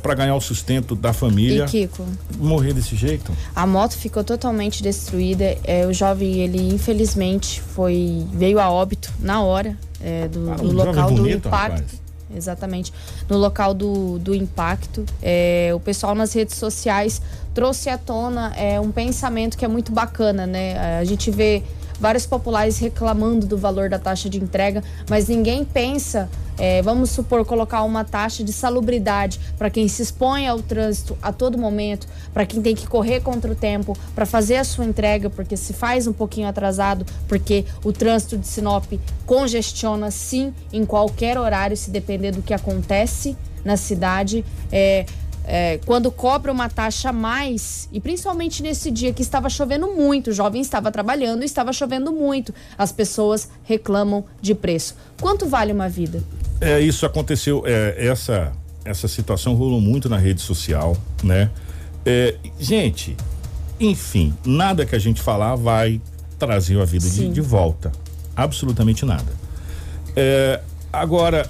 S2: para ganhar o sustento da família,
S3: E Kiko,
S2: morrer desse jeito.
S3: a moto ficou totalmente destruída. É, o jovem, ele infelizmente foi veio a óbito na hora é, do,
S2: Ah,
S3: do
S2: um
S3: local do
S2: bonito,
S3: impacto.
S2: rapaz.
S3: Exatamente. No local do, do impacto. É, o pessoal nas redes sociais trouxe à tona é, um pensamento que é muito bacana, né? A gente vê vários populares reclamando do valor da taxa de entrega, mas ninguém pensa, é, vamos supor, colocar uma taxa de salubridade para quem se expõe ao trânsito a todo momento, para quem tem que correr contra o tempo, para fazer a sua entrega, porque se faz um pouquinho atrasado, porque o trânsito de Sinop congestiona sim em qualquer horário, se depender do que acontece na cidade. É, é, quando cobra uma taxa a mais, e principalmente nesse dia que estava chovendo muito, o jovem estava trabalhando e estava chovendo muito, as pessoas reclamam de preço. Quanto vale uma vida?
S2: É, isso aconteceu, é, essa, essa situação rolou muito na rede social, né? É, gente, enfim, nada que a gente falar vai trazer a vida de, de volta. Absolutamente nada. É, agora,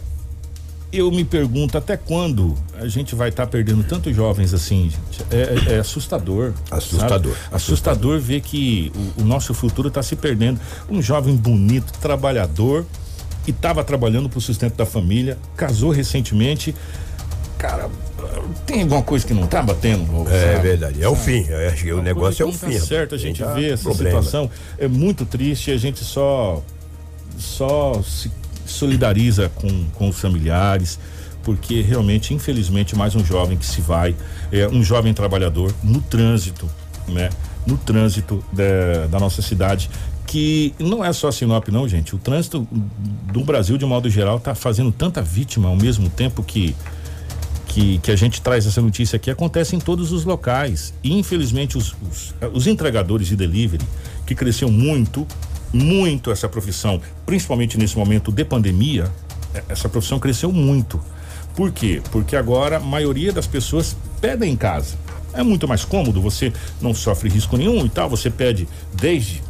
S2: eu me pergunto até quando a gente vai estar perdendo tantos jovens assim, gente. É, é- é assustador.
S4: Assustador.
S2: sabe? Assustador ver que o, o nosso futuro está se perdendo. Um jovem bonito, trabalhador, e estava trabalhando para o sustento da família, casou recentemente. Cara, tem alguma coisa que não tá batendo.
S4: É
S2: sabe?
S4: verdade, é o
S2: Sabe?
S4: fim. Eu acho que o negócio é o
S2: que não
S4: fim.
S2: Tá certo, a gente vê essa
S4: problema.
S2: situação. É muito triste, a gente só, só se solidariza com, com os familiares, porque realmente, infelizmente, mais um jovem que se vai, é um jovem trabalhador no trânsito, né? No trânsito da, da nossa cidade. Que não é só Sinop, não, gente. O trânsito do Brasil, de modo geral, está fazendo tanta vítima ao mesmo tempo que que, que a gente traz essa notícia aqui acontece em todos os locais. E infelizmente os, os, os entregadores de delivery, que cresceu muito, muito essa profissão, principalmente nesse momento de pandemia, eh, essa profissão cresceu muito. Por quê? Porque agora a maioria das pessoas pedem em casa. É muito mais cômodo, você não sofre risco nenhum e tal, você pede desde de, de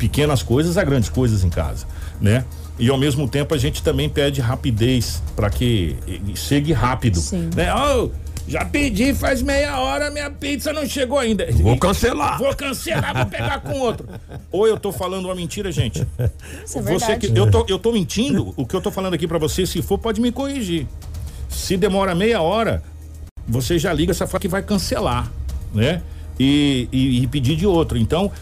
S2: pequenas coisas a grandes coisas em casa, né? E ao mesmo tempo a gente também pede rapidez para que chegue rápido,
S3: Sim.
S2: né? Ô, já pedi faz meia hora, minha pizza não chegou ainda.
S4: Vou cancelar.
S2: Vou cancelar, vou pegar com outro. Ou eu tô falando uma mentira, gente?
S3: Isso é
S2: Você que eu tô, eu tô mentindo, o que eu tô falando aqui para você, se for, pode me corrigir. Se demora meia hora, você já liga essa fala que vai cancelar, né? E, e, e pedir de outro. Então,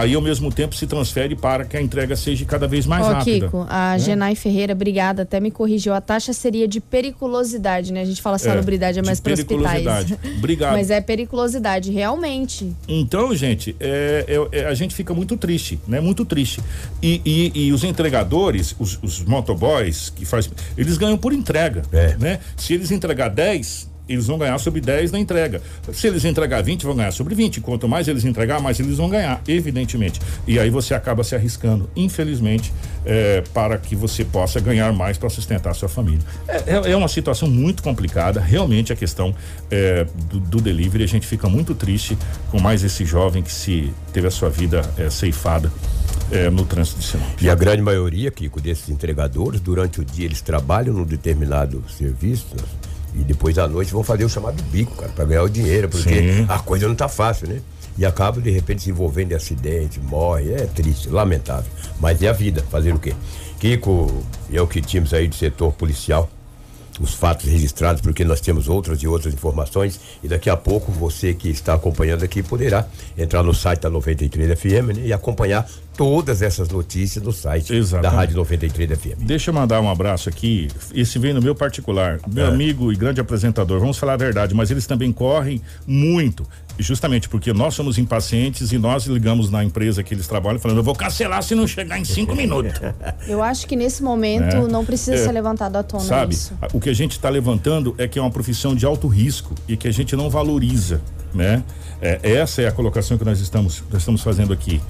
S2: aí ao mesmo tempo se transfere para que a entrega seja cada vez mais
S3: Ó,
S2: rápida.
S3: Kiko, a
S2: né?
S3: Genai Ferreira, obrigada, até me corrigiu. A taxa seria de periculosidade, né? A gente fala salubridade, é,
S2: de
S3: mais para hospitais.
S2: periculosidade. Obrigado.
S3: Mas é periculosidade, realmente.
S2: Então, gente, é, é- é- a gente fica muito triste, né? Muito triste. E, e- e os entregadores, os, os motoboys que faz, eles ganham por entrega, né? Se eles entregar 10, eles vão ganhar sobre 10 na entrega. Se eles entregar 20, vão ganhar sobre 20. Quanto mais eles entregar, mais eles vão ganhar, evidentemente. E aí você acaba se arriscando, infelizmente, é, para que você possa ganhar mais para sustentar a sua família. É, é- é uma situação muito complicada, realmente a questão é, do, do delivery. A gente fica muito triste com mais esse jovem que se teve a sua vida é, ceifada no trânsito de Sinop.
S4: E a grande maioria, Kiko, desses entregadores, durante o dia eles trabalham num determinado serviço e depois à noite vão fazer o chamado bico, cara, para ganhar o dinheiro, porque
S2: Sim.
S4: a coisa não tá fácil, né? E acabam de repente se envolvendo em acidente, morre, é triste, lamentável. Mas é a vida, fazer o quê? Kiko, e o que tínhamos aí do setor policial, os fatos registrados, porque nós temos outras e outras informações. E daqui a pouco você que está acompanhando aqui poderá entrar no site da 93 FM né, e acompanhar todas essas notícias no site da
S2: Exatamente.
S4: Rádio 93 FM.
S2: Deixa eu mandar um abraço aqui. Esse vem no meu particular. Meu
S4: É.
S2: amigo e grande apresentador. Vamos falar a verdade, mas eles também correm muito. Justamente porque nós somos impacientes e nós ligamos na empresa que eles trabalham falando: eu vou cancelar se não chegar em cinco minutos.
S3: Eu acho que nesse momento
S2: É.
S3: não precisa
S2: É.
S3: ser levantado à tona
S2: Sabe?
S3: isso.
S2: O que a gente está levantando é que é uma profissão de alto risco e que a gente não valoriza, né? É, essa é a colocação que nós estamos, nós estamos fazendo aqui.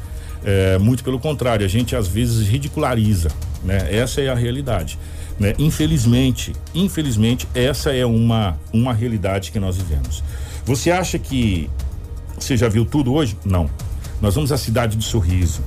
S2: É, muito pelo contrário, a gente às vezes ridiculariza, né? Essa é a realidade, né? Infelizmente, infelizmente essa é uma uma realidade que nós vivemos. Você acha que você já viu tudo hoje? Não. Nós vamos à cidade de Sorriso.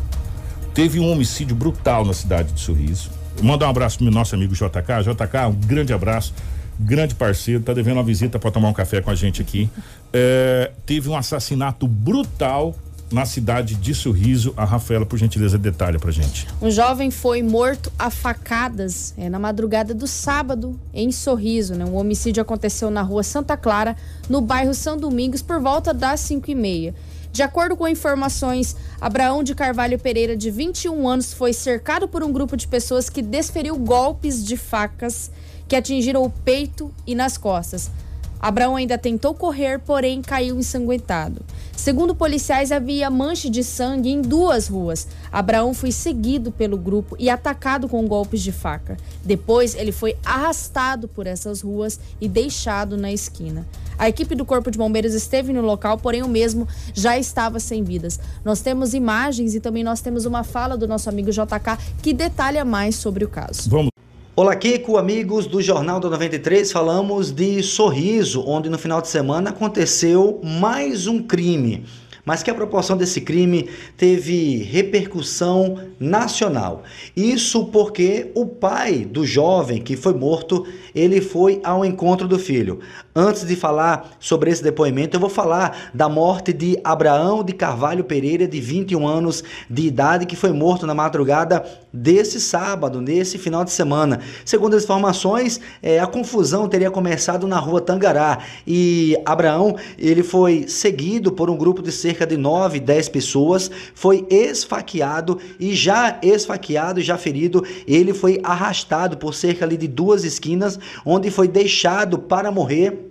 S2: Teve um homicídio brutal na cidade de Sorriso. Mandar um abraço pro nosso amigo JK. JK, um grande abraço, grande parceiro, tá devendo uma visita para tomar um café com a gente aqui. É, teve um assassinato brutal na cidade de Sorriso. A Rafaela, por gentileza, detalha pra gente.
S3: Um jovem foi morto a facadas é, na madrugada do sábado em Sorriso. Né? Um homicídio aconteceu na rua Santa Clara, no bairro São Domingos, por volta das 5 e meia. De acordo com informações, Abraão de Carvalho Pereira, de 21 anos, foi cercado por um grupo de pessoas que desferiu golpes de facas que atingiram o peito e nas costas. Abraão ainda tentou correr, porém caiu ensanguentado. Segundo policiais, havia mancha de sangue em duas ruas. Abraão foi seguido pelo grupo e atacado com golpes de faca. Depois, ele foi arrastado por essas ruas e deixado na esquina. A equipe do Corpo de Bombeiros esteve no local, porém o mesmo já estava sem vidas. Nós temos imagens e também nós temos uma fala do nosso amigo JK que detalha mais sobre o caso.
S2: Vamos.
S13: Olá, Kiko, amigos do Jornal da 93. Falamos de Sorriso, onde no final de semana aconteceu mais um crime. mas que a proporção desse crime teve repercussão nacional. Isso porque o pai do jovem que foi morto, ele foi ao encontro do filho. Antes de falar sobre esse depoimento, eu vou falar da morte de Abraão de Carvalho Pereira, de 21 anos de idade, que foi morto na madrugada desse sábado, nesse final de semana. Segundo as informações, é, a confusão teria começado na rua Tangará. E Abraão ele foi seguido por um grupo de cerca de 9, 10 pessoas, foi esfaqueado e já esfaqueado, já ferido, ele foi arrastado por cerca ali de duas esquinas, onde foi deixado para morrer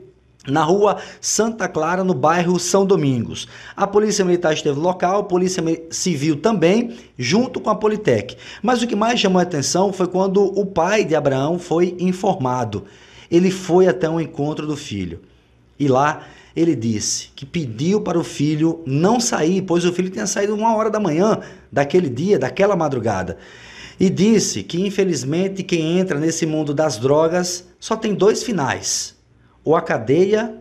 S13: na rua Santa Clara, no bairro São Domingos. A Polícia Militar esteve local, a Polícia Civil também, junto com a Politec. Mas o que mais chamou a atenção foi quando o pai de Abraão foi informado. Ele foi até o encontro do filho. E lá ele disse que pediu para o filho não sair, pois o filho tinha saído uma hora da manhã daquele dia, daquela madrugada. E disse que infelizmente quem entra nesse mundo das drogas só tem dois finais ou a cadeia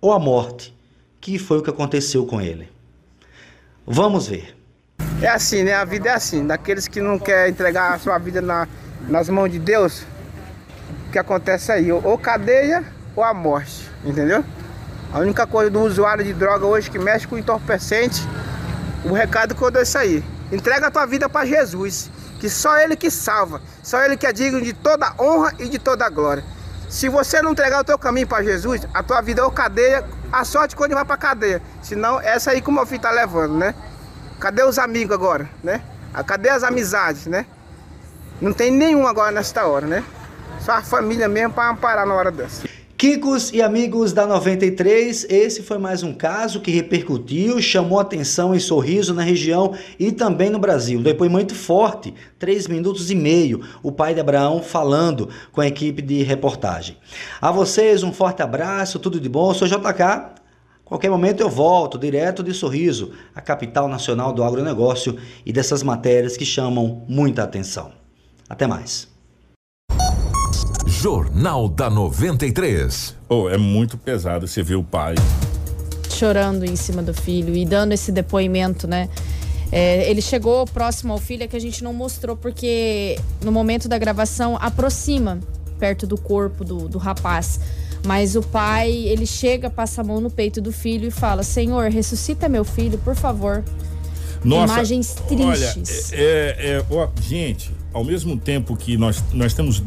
S13: ou a morte, que foi o que aconteceu com ele. Vamos ver.
S14: É assim, né? A vida é assim. Daqueles que não querem entregar a sua vida na, nas mãos de Deus, o que acontece aí? Ou cadeia ou a morte, entendeu? A única coisa do usuário de droga hoje que mexe com entorpecente, o recado que eu dou é isso aí. Entrega a tua vida para Jesus, que só Ele que salva, só Ele que é digno de toda honra e de toda glória. Se você não entregar o teu caminho para Jesus, a tua vida é o cadeia, a sorte quando vai para cadeia. Senão, essa aí que o meu filho tá levando, né? Cadê os amigos agora, né? Cadê as amizades, né? Não tem nenhum agora nesta hora, né? Só a família mesmo para amparar na hora dessa.
S13: Kikos e amigos da 93, esse foi mais um caso que repercutiu, chamou atenção e sorriso na região e também no Brasil. Depoimento forte, três minutos e meio, o pai de Abraão falando com a equipe de reportagem. A vocês um forte abraço, tudo de bom, eu sou JK. Qualquer momento eu volto direto de Sorriso, a capital nacional do agronegócio e dessas matérias que chamam muita atenção. Até mais.
S1: Jornal da 93.
S2: Oh, é muito pesado você ver o pai
S3: chorando em cima do filho e dando esse depoimento, né? É, ele chegou próximo ao filho, é que a gente não mostrou porque no momento da gravação aproxima perto do corpo do, do rapaz. Mas o pai, ele chega, passa a mão no peito do filho e fala: Senhor, ressuscita meu filho, por favor.
S2: Nossa,
S3: Imagens tristes.
S2: Olha, é, é, ó, gente, ao mesmo tempo que nós, nós temos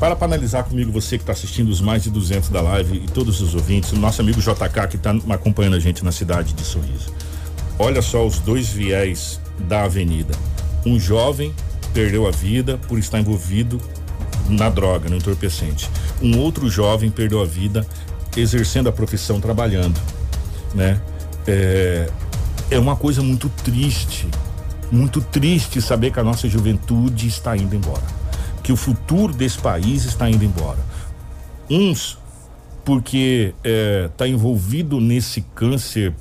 S2: para analisar comigo, você que está assistindo os mais de 200 da live e todos os ouvintes, o nosso amigo JK que está acompanhando a gente na cidade de Sorriso. Olha só os dois viés da avenida. Um jovem perdeu a vida por estar envolvido na droga, no entorpecente. Um outro jovem perdeu a vida exercendo a profissão trabalhando, né? É, é uma coisa muito triste, muito triste saber que a nossa juventude está indo embora que o futuro desse país está indo embora. Uns porque está é, envolvido nesse câncer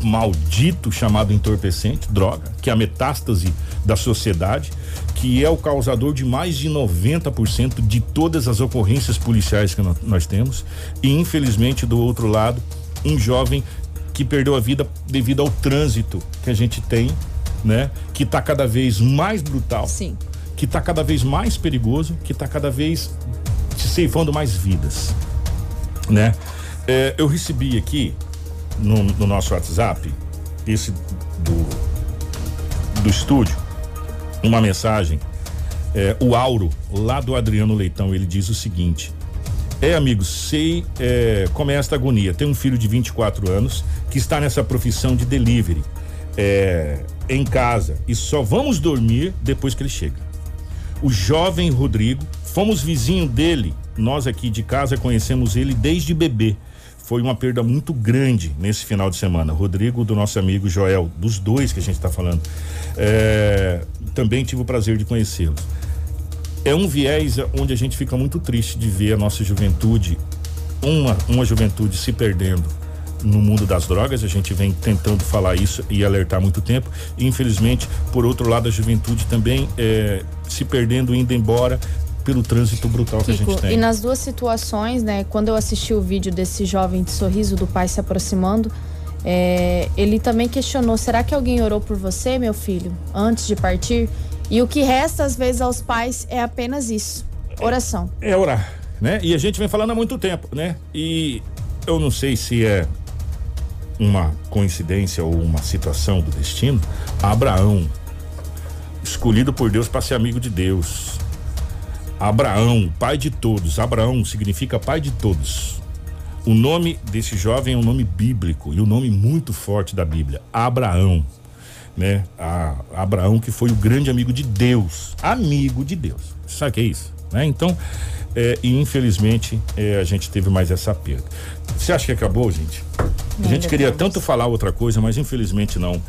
S2: maldito chamado entorpecente, droga, que é a metástase da sociedade, que é o causador de mais de 90% de todas as ocorrências policiais que nós temos. E infelizmente, do outro lado, um jovem que perdeu a vida devido ao trânsito que a gente tem, né? Que está cada vez mais brutal.
S3: Sim
S2: que está cada vez mais perigoso, que está cada vez ceifando mais vidas, né? É, eu recebi aqui no, no, nosso WhatsApp, esse do, do estúdio, uma mensagem. É, o Auro, lá do Adriano Leitão, ele diz o seguinte: É, amigo, sei é, como é esta agonia. Tem um filho de 24 anos que está nessa profissão de delivery é, em casa e só vamos dormir depois que ele chega o jovem Rodrigo. Fomos vizinho dele. Nós aqui de casa conhecemos ele desde bebê. Foi uma perda muito grande nesse final de semana. Rodrigo, do nosso amigo Joel, dos dois que a gente está falando. É, também tive o prazer de conhecê-los. É um viés onde a gente fica muito triste de ver a nossa juventude, uma, uma juventude se perdendo no mundo das drogas, a gente vem tentando falar isso e alertar há muito tempo. E, infelizmente, por outro lado, a juventude também é, se perdendo, indo embora pelo trânsito brutal Kiko, que a gente tem.
S3: E nas duas situações, né, quando eu assisti o vídeo desse jovem de sorriso do pai se aproximando, É, ele também questionou: será que alguém orou por você, meu filho, antes de partir? E o que resta às vezes aos pais é apenas isso: oração.
S2: É orar, né? E a gente vem falando há muito tempo, né? E eu não sei se é uma coincidência ou uma situação do destino. Abraão, escolhido por Deus para ser amigo de Deus. Abraão, pai de todos. Abraão significa pai de todos. O nome desse jovem é um nome bíblico e um nome muito forte da Bíblia, Abraão, né? A, Abraão que foi o grande amigo de Deus, amigo de Deus. Sabe o que é isso? Né? Então, é, e infelizmente é, a gente teve mais essa perda. Você acha que acabou, gente? A gente queria tanto falar outra coisa, mas infelizmente não.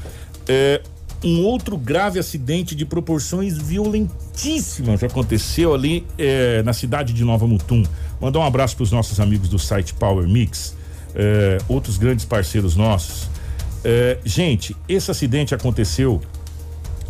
S2: É, um outro grave acidente de proporções violentíssimas aconteceu ali é, na cidade de Nova Mutum. Mandar um abraço para os nossos amigos do site Power Mix, é, outros grandes parceiros nossos. É, gente, esse acidente aconteceu.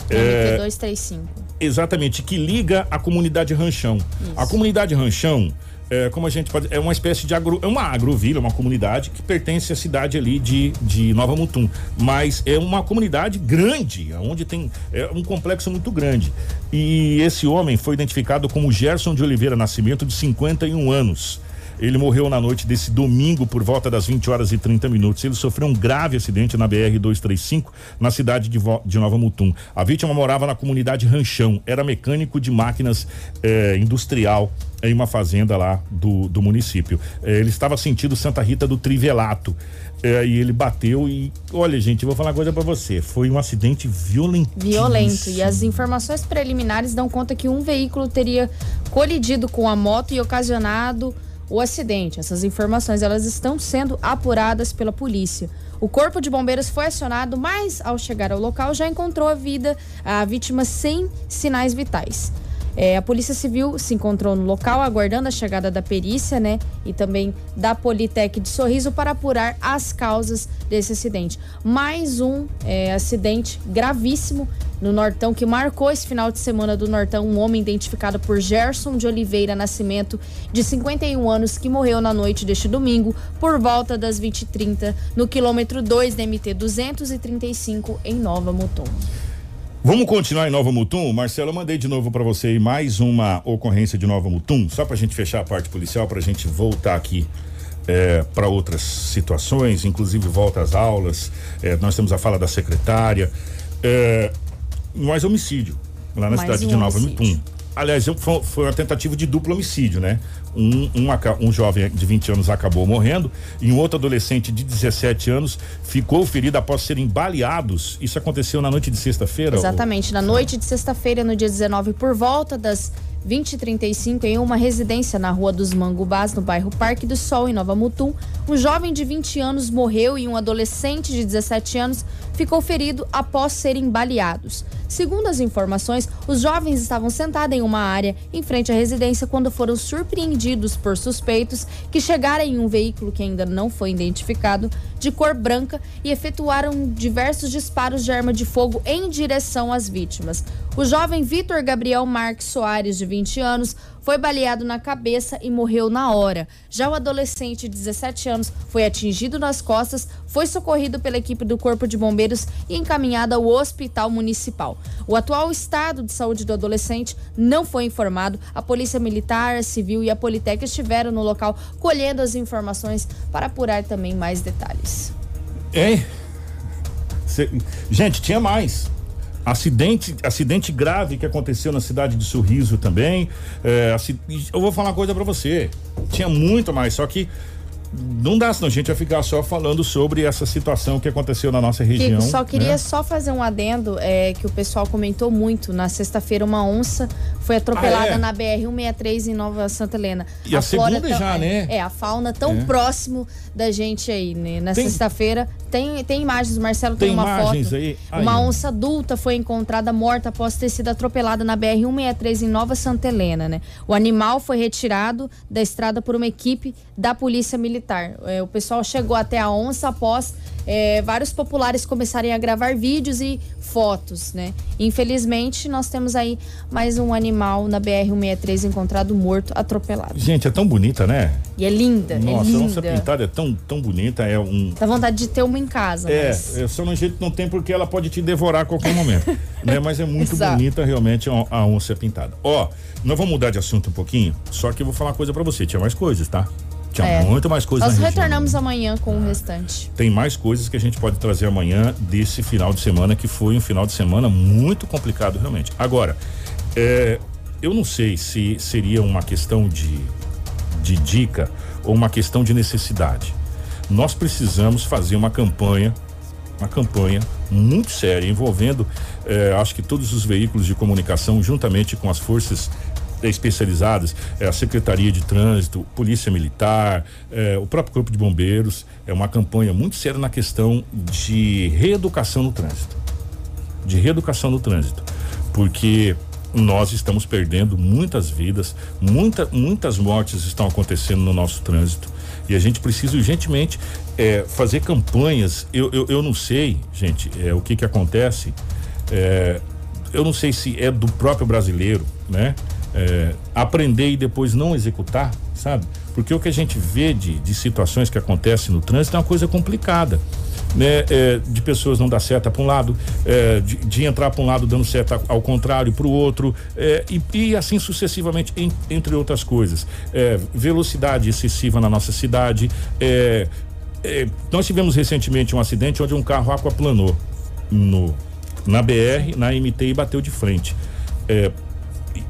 S3: É, 235.
S2: Exatamente, que liga a comunidade Ranchão. Isso. A comunidade Ranchão é, como a gente pode. É uma espécie de agro. É uma agrovila, uma comunidade que pertence à cidade ali de, de Nova Mutum. Mas é uma comunidade grande, onde tem é um complexo muito grande. E esse homem foi identificado como Gerson de Oliveira Nascimento, de 51 anos. Ele morreu na noite desse domingo por volta das 20 horas e 30 minutos. Ele sofreu um grave acidente na BR 235 na cidade de, de Nova Mutum. A vítima morava na comunidade Ranchão, era mecânico de máquinas eh, industrial em uma fazenda lá do, do município. Eh, ele estava sentindo Santa Rita do Trivelato. É, e ele bateu e, olha, gente, eu vou falar uma coisa para você. Foi um acidente violento.
S3: Violento. E as informações preliminares dão conta que um veículo teria colidido com a moto e ocasionado o acidente. Essas informações elas estão sendo apuradas pela polícia. O corpo de bombeiros foi acionado, mas ao chegar ao local já encontrou a vida a vítima sem sinais vitais. É, a Polícia Civil se encontrou no local aguardando a chegada da perícia, né? E também da Politec de Sorriso para apurar as causas desse acidente. Mais um é, acidente gravíssimo no Nortão que marcou esse final de semana do Nortão. Um homem identificado por Gerson de Oliveira Nascimento, de 51 anos, que morreu na noite deste domingo por volta das 20h30 no quilômetro 2 da MT 235 em Nova Mutum.
S2: Vamos continuar em Nova Mutum? Marcelo, eu mandei de novo para você aí mais uma ocorrência de Nova Mutum, só para a gente fechar a parte policial, para a gente voltar aqui é, para outras situações, inclusive volta às aulas. É, nós temos a fala da secretária. É, mais homicídio lá na mais cidade um de Nova Mutum. Aliás, foi, foi uma tentativa de duplo homicídio, né? Um, um, um, jovem de 20 anos acabou morrendo e um outro adolescente de 17 anos ficou ferido após serem baleados. Isso aconteceu na noite de sexta-feira?
S3: Exatamente, ou... na noite de sexta-feira, no dia 19, por volta das 2035, em uma residência na Rua dos Mangubás, no bairro Parque do Sol, em Nova Mutum, um jovem de 20 anos morreu e um adolescente de 17 anos ficou ferido após serem baleados. Segundo as informações, os jovens estavam sentados em uma área em frente à residência quando foram surpreendidos por suspeitos que chegaram em um veículo que ainda não foi identificado, de cor branca, e efetuaram diversos disparos de arma de fogo em direção às vítimas. O jovem Vitor Gabriel Marques Soares, de 20 anos, foi baleado na cabeça e morreu na hora. Já o adolescente de 17 anos foi atingido nas costas, foi socorrido pela equipe do Corpo de Bombeiros e encaminhado ao Hospital Municipal. O atual estado de saúde do adolescente não foi informado. A Polícia Militar, Civil e a Politec estiveram no local colhendo as informações para apurar também mais detalhes.
S2: Hein? Cê... Gente, tinha mais. Acidente, acidente grave que aconteceu na cidade de Sorriso também. É, eu vou falar uma coisa para você. Tinha muito mais, só que não dá, senão a gente vai ficar só falando sobre essa situação que aconteceu na nossa região.
S3: Kiko, só queria né? só fazer um adendo é, que o pessoal comentou muito. Na sexta-feira, uma onça foi atropelada ah, é? na BR-163 em Nova Santa Helena.
S2: E a, a segunda já,
S3: é,
S2: né?
S3: É, a fauna tão é. próximo da gente aí, né? Na sexta-feira tem, tem imagens, o Marcelo tem, tem uma foto. Aí? Aí. Uma onça adulta foi encontrada morta após ter sido atropelada na BR-163 em Nova Santa Helena, né? O animal foi retirado da estrada por uma equipe da Polícia Militar. É, o pessoal chegou até a onça após é, vários populares começarem a gravar vídeos e fotos, né? Infelizmente, nós temos aí mais um animal na BR-163 encontrado morto, atropelado.
S2: Gente, é tão bonita, né?
S3: E é linda,
S2: Nossa,
S3: é
S2: a
S3: linda.
S2: nossa pintada é tão, tão bonita, é um.
S3: Dá vontade de ter uma em casa,
S2: É,
S3: mas...
S2: é, só no jeito não tem porque ela pode te devorar a qualquer momento, né? Mas é muito
S3: Exato.
S2: bonita realmente a, a onça pintada. Ó, nós vamos mudar de assunto um pouquinho, só que eu vou falar uma coisa pra você, tinha mais coisas, tá? Tinha
S3: É.
S2: muito mais coisas
S3: Nós retornamos amanhã com o restante.
S2: Tem mais coisas que a gente pode trazer amanhã desse final de semana, que foi um final de semana muito complicado, realmente. Agora, é, eu não sei se seria uma questão de, de dica ou uma questão de necessidade. Nós precisamos fazer uma campanha, uma campanha muito séria, envolvendo, é, acho que todos os veículos de comunicação, juntamente com as forças especializadas, é, a Secretaria de Trânsito, Polícia Militar, é, o próprio Corpo de Bombeiros. É uma campanha muito séria na questão de reeducação no trânsito. De reeducação no trânsito. Porque nós estamos perdendo muitas vidas, muita, muitas mortes estão acontecendo no nosso trânsito. E a gente precisa urgentemente é, fazer campanhas. Eu, eu, eu não sei, gente, é, o que que acontece. É, eu não sei se é do próprio brasileiro, né? É, aprender e depois não executar, sabe? Porque o que a gente vê de, de situações que acontecem no trânsito é uma coisa complicada. Né, é, de pessoas não dar seta para um lado, é, de, de entrar para um lado dando seta ao contrário para o outro, é, e, e assim sucessivamente, em- entre outras coisas. É, velocidade excessiva na nossa cidade. é, é, nós tivemos recentemente um acidente onde um carro aquaplanou no, na BR, na MT e bateu de frente.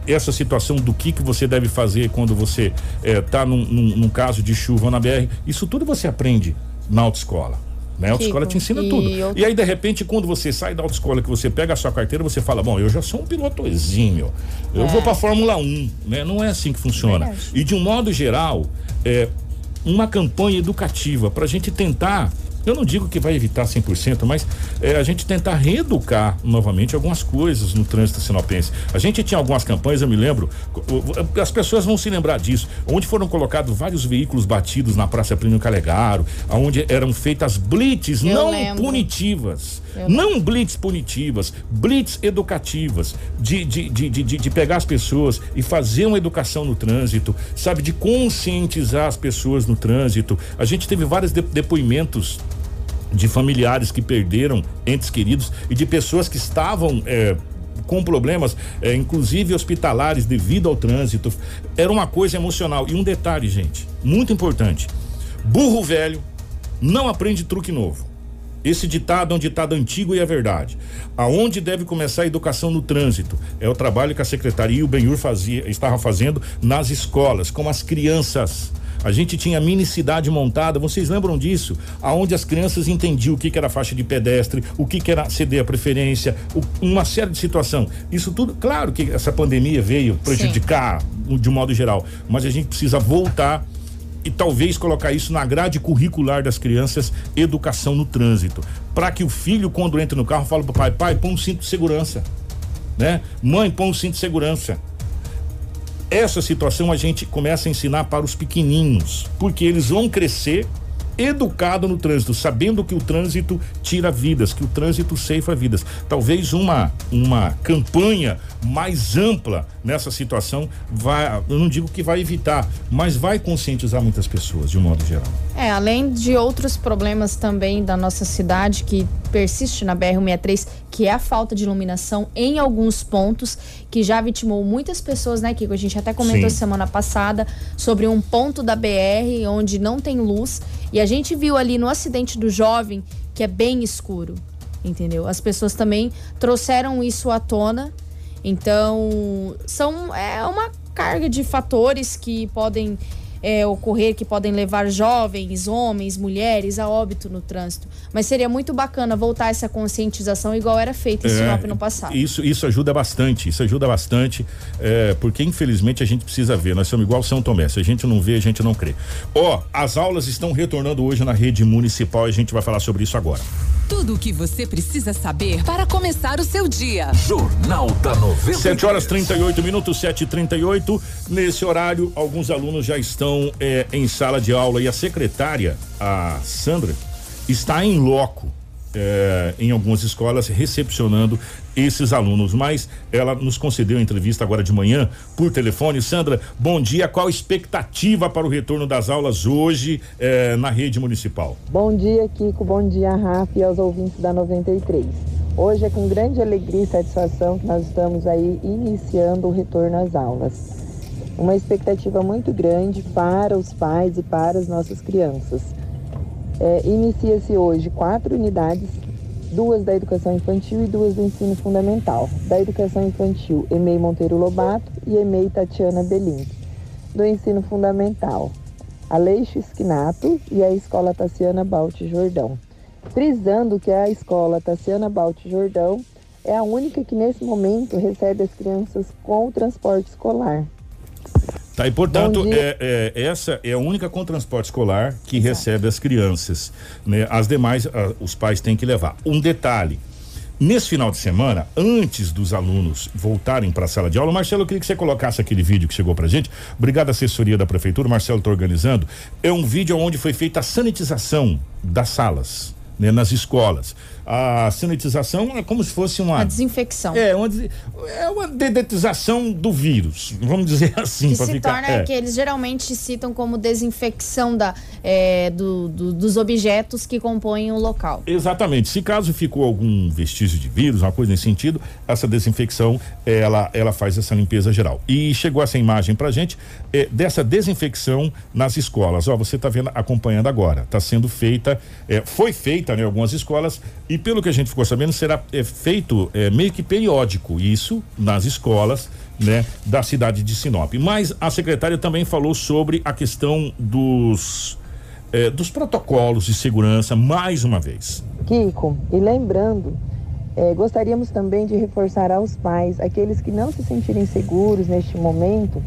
S2: É, essa situação do que que você deve fazer quando você está num, num, num caso de chuva na BR, isso tudo você aprende na autoescola. Né? A autoescola te ensina
S3: e
S2: tudo.
S3: eu-
S2: E aí, de repente, quando você sai da autoescola, que você pega a sua carteira, você fala: Bom, eu já sou um piloto exímio, eu
S3: É.
S2: vou pra Fórmula 1. Né? Não é assim que funciona.
S3: Verdade.
S2: E de um modo geral, é uma campanha educativa para a gente tentar. Eu não digo que vai evitar 100%, mas é, a gente tentar reeducar novamente algumas coisas no trânsito sinopense. A gente tinha algumas campanhas, eu me lembro, o- as pessoas vão se lembrar disso, onde foram colocados vários veículos batidos na Praça Plínio Calegaro, onde eram feitas blitz
S3: Eu
S2: não
S3: lembro.
S2: punitivas.
S3: Eu
S2: não blitz punitivas, blitz educativas, de, de, de, de, de- pegar as pessoas e fazer uma educação no trânsito, sabe, de conscientizar as pessoas no trânsito. A gente teve vários de- depoimentos de familiares que perderam entes queridos e de pessoas que estavam eh, com problemas, eh, inclusive hospitalares, devido ao trânsito. Era uma coisa emocional. E um detalhe, gente, muito importante: burro velho não aprende truque novo. Esse ditado é um ditado antigo e é verdade. Aonde deve começar a educação no trânsito? É o trabalho que a secretaria e o Benhur fazia, estava fazendo nas escolas, com as crianças. A gente tinha mini cidade montada, vocês lembram disso? Aonde as crianças entendiam o que, que era faixa de pedestre, o que, que era ceder a preferência, o- uma série de situação. Isso tudo, claro que essa pandemia veio prejudicar de um modo geral, mas a gente precisa voltar e talvez colocar isso na grade curricular das crianças, educação no trânsito, para que o filho quando entra no carro fale pro pai, pai, põe um cinto de segurança, né? Mãe, põe um cinto de segurança. Essa situação a gente começa a ensinar para os pequenininhos, porque eles vão crescer educado no trânsito, sabendo que o trânsito tira vidas, que o trânsito ceifa vidas. Talvez uma uma campanha mais ampla nessa situação vai, eu não digo que vai evitar, mas vai conscientizar muitas pessoas de um modo geral.
S3: É, além de outros problemas também da nossa cidade que persiste na BR-163, que é a falta de iluminação em alguns pontos, que já vitimou muitas pessoas, né, Kiko? A gente até comentou
S15: Sim.
S3: semana passada sobre um ponto da BR onde não tem luz. E a gente viu ali no acidente do jovem que é bem escuro, entendeu? As pessoas também trouxeram isso à tona. Então, são é uma carga de fatores que podem é, ocorrer, que podem levar jovens, homens, mulheres a óbito no trânsito. Mas seria muito bacana voltar essa conscientização igual era feita em
S2: É,
S3: Sinop no passado.
S2: Isso, isso ajuda bastante, isso ajuda bastante, é, porque infelizmente a gente precisa ver, nós somos igual São Tomé, se a gente não vê, a gente não crê. Ó, as aulas estão retornando hoje na rede municipal e a gente vai falar sobre isso agora.
S8: Tudo o que você precisa saber para começar o seu dia.
S1: Jornal da 90.
S2: 7 horas 38 minutos, 7 e 38 Nesse horário, alguns alunos já estão é, em sala de aula e a secretária, a Sandra, está em loco eh, em algumas escolas recepcionando esses alunos. Mas ela nos concedeu a entrevista agora de manhã por telefone. Sandra, bom dia. Qual a expectativa para o retorno das aulas hoje eh, na rede municipal?
S15: Bom dia, Kiko. Bom dia, Rafa e aos ouvintes da 93. Hoje é com grande alegria e satisfação que nós estamos aí iniciando o retorno às aulas. Uma expectativa muito grande para os pais e para as nossas crianças. É, Inicia-se hoje quatro unidades, duas da educação infantil e duas do ensino fundamental. Da educação infantil, EMEI Monteiro Lobato e EMEI Tatiana Belim. Do ensino fundamental, Aleixo Esquinato e a Escola Tassiana Balte Jordão. Frisando que a Escola Tassiana Balte Jordão é a única que nesse momento recebe as crianças com o transporte escolar.
S2: Tá, e portanto, é, é, essa é a única com transporte escolar que Exato. recebe as crianças. Né? As demais, a, os pais têm que levar. Um detalhe. Nesse final de semana, antes dos alunos voltarem para a sala de aula, Marcelo, eu queria que você colocasse aquele vídeo que chegou pra gente. Obrigado, assessoria da prefeitura. Marcelo está organizando. É um vídeo onde foi feita a sanitização das salas né, nas escolas. A sanitização é como se fosse uma.
S3: A desinfecção.
S2: É, uma, é uma dedetização do vírus, vamos dizer assim.
S3: Que se
S2: ficar,
S3: torna,
S2: é.
S3: que eles geralmente citam como desinfecção da, é, do, do, dos objetos que compõem o local.
S2: Exatamente. Se caso ficou algum vestígio de vírus, uma coisa nesse sentido, essa desinfecção, ela, ela faz essa limpeza geral. E chegou essa imagem pra gente é, dessa desinfecção nas escolas. Ó, você está vendo, acompanhando agora. Está sendo feita, é, foi feita, né, em algumas escolas e pelo que a gente ficou sabendo, será é, feito é, meio que periódico isso nas escolas, né, da cidade de Sinop. Mas a secretária também falou sobre a questão dos é, dos protocolos de segurança mais uma vez.
S15: Kiko, e lembrando, é, gostaríamos também de reforçar aos pais, aqueles que não se sentirem seguros neste momento,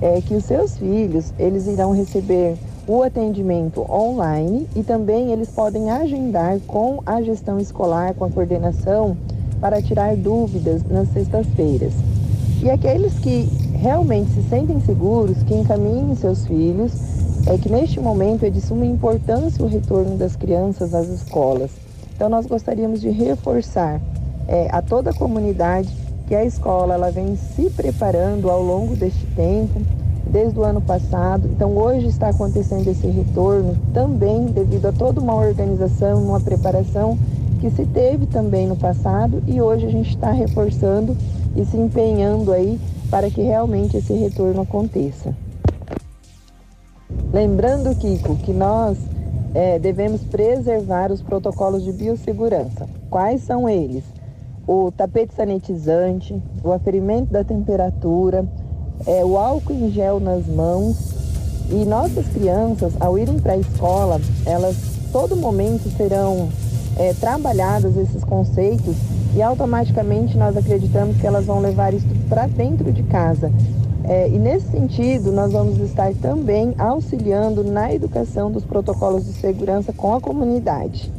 S15: é, que os seus filhos eles irão receber o atendimento online e também eles podem agendar com a gestão escolar, com a coordenação, para tirar dúvidas nas sextas-feiras. E aqueles que realmente se sentem seguros, que encaminhem seus filhos, é que neste momento é de suma importância o retorno das crianças às escolas. Então nós gostaríamos de reforçar é, a toda a comunidade que a escola ela vem se preparando ao longo deste tempo, desde o ano passado. Então, hoje está acontecendo esse retorno também devido a toda uma organização, uma preparação que se teve também no passado e hoje a gente está reforçando e se empenhando aí para que realmente esse retorno aconteça. Lembrando, Kiko, que nós é, devemos preservar os protocolos de biossegurança. Quais são eles? O tapete sanitizante, o aferimento da temperatura, é, o álcool em gel nas mãos. E nossas crianças, ao irem para a escola, elas todo momento serão é, esses conceitos e automaticamente nós acreditamos que elas vão levar isso para dentro de casa. É, e nesse sentido, nós vamos estar também auxiliando na educação dos protocolos de segurança com a comunidade.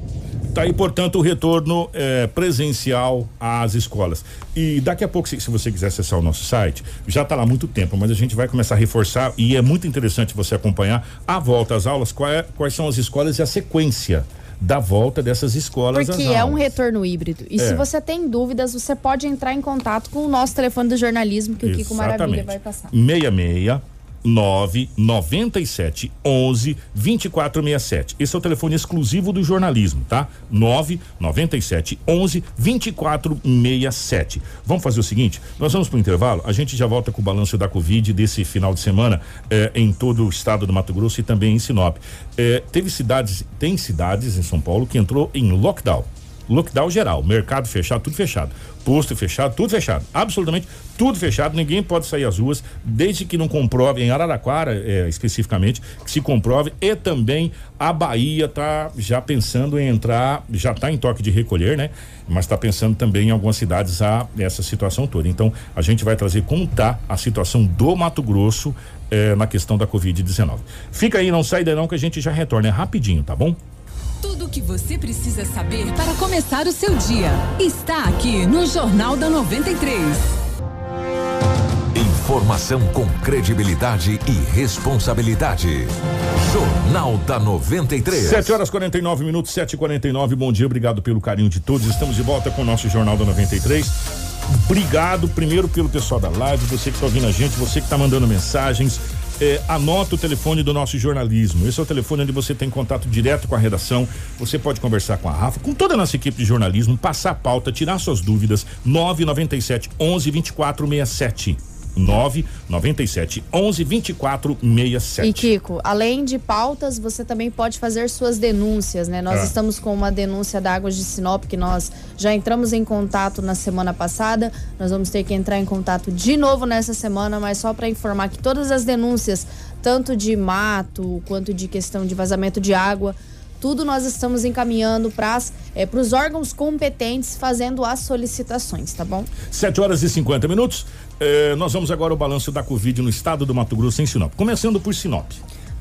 S2: Tá aí, portanto, o retorno é, presencial às escolas. E daqui a pouco, se, se, você quiser acessar o nosso site, já está lá há muito tempo, mas a gente vai começar a reforçar e é muito interessante você acompanhar a volta às aulas, é, quais são as escolas e a sequência da volta dessas escolas
S3: Porque é um retorno híbrido. E é. se você tem dúvidas, você pode entrar em contato com o nosso telefone do jornalismo que Exatamente. o Kiko Maravilha vai passar.
S2: 66 997 11 2467. Esse é o telefone exclusivo do jornalismo, tá? 997 11 2467. Vamos fazer o seguinte: nós vamos para o intervalo, a gente já volta com o balanço da Covid desse final de semana eh, em todo o estado do Mato Grosso e também em Sinop. Eh, teve cidades, tem cidades em São Paulo que entrou em lockdown lockdown geral, mercado fechado, tudo fechado, posto fechado, tudo fechado, absolutamente tudo fechado, ninguém pode sair às ruas, desde que não comprove, em Araraquara é, especificamente, que se comprove, e também a Bahia está já pensando em entrar, já está em toque de recolher, né? Mas está pensando também em algumas cidades a essa situação toda. Então, a gente vai trazer como está a situação do Mato Grosso é, na questão da Covid-19. Fica aí, não sai daí não, que a gente já retorna, é rapidinho, tá bom?
S8: Tudo o que você precisa saber para começar o seu dia está aqui no Jornal da 93.
S1: Informação com credibilidade e responsabilidade. Jornal da 93.
S2: 7 horas 49 minutos, 7 e 49 Bom dia, obrigado pelo carinho de todos. Estamos de volta com o nosso Jornal da 93. Obrigado primeiro pelo pessoal da live, você que está ouvindo a gente, você que está mandando mensagens. É, anota o telefone do nosso jornalismo. Esse é o telefone onde você tem contato direto com a redação. Você pode conversar com a Rafa, com toda a nossa equipe de jornalismo, passar a pauta, tirar suas dúvidas. 997 11 24 67. 997 11 24 67.
S3: E Kiko, além de pautas, você também pode fazer suas denúncias, né? Nós
S2: Ah.
S3: estamos com uma denúncia da Águas de Sinop que nós já entramos em contato na semana passada. Nós vamos ter que entrar em contato de novo nessa semana, mas só para informar que todas as denúncias, tanto de mato quanto de questão de vazamento de água, tudo nós estamos encaminhando para é, os órgãos competentes fazendo as solicitações, tá bom?
S2: 7 horas e 50 minutos. Eh, nós vamos agora ao balanço da Covid no estado do Mato Grosso, em Sinop. Começando por Sinop.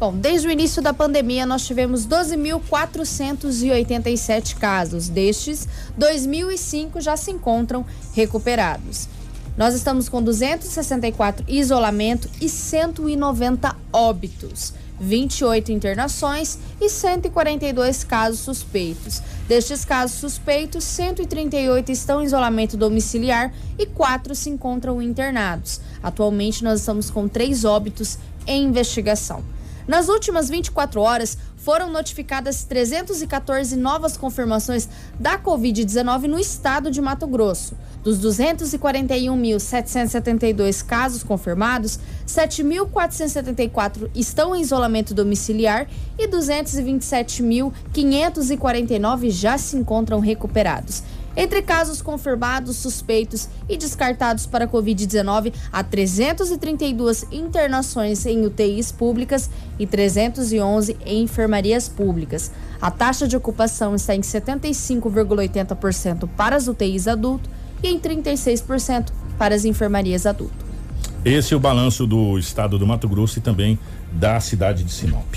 S3: Bom, desde o início da pandemia, nós tivemos 12.487 casos. Destes, 2.005 já se encontram recuperados. Nós estamos com 264 isolamento e 190 óbitos, 28 internações e 142 casos suspeitos. Destes casos suspeitos, 138 estão em isolamento domiciliar e 4 se encontram internados. Atualmente, nós estamos com três óbitos em investigação. Nas últimas 24 horas, foram notificadas 314 novas confirmações da Covid-19 no estado de Mato Grosso. Dos 241.772 casos confirmados, 7.474 estão em isolamento domiciliar e 227.549 já se encontram recuperados. Entre casos confirmados, suspeitos e descartados para Covid-19, há 332 internações em UTIs públicas e 311 em enfermarias públicas. A taxa de ocupação está em 75,80% para as UTIs adulto e em 36% para as enfermarias adulto.
S2: Esse é o balanço do estado do Mato Grosso e também da cidade de Sinop.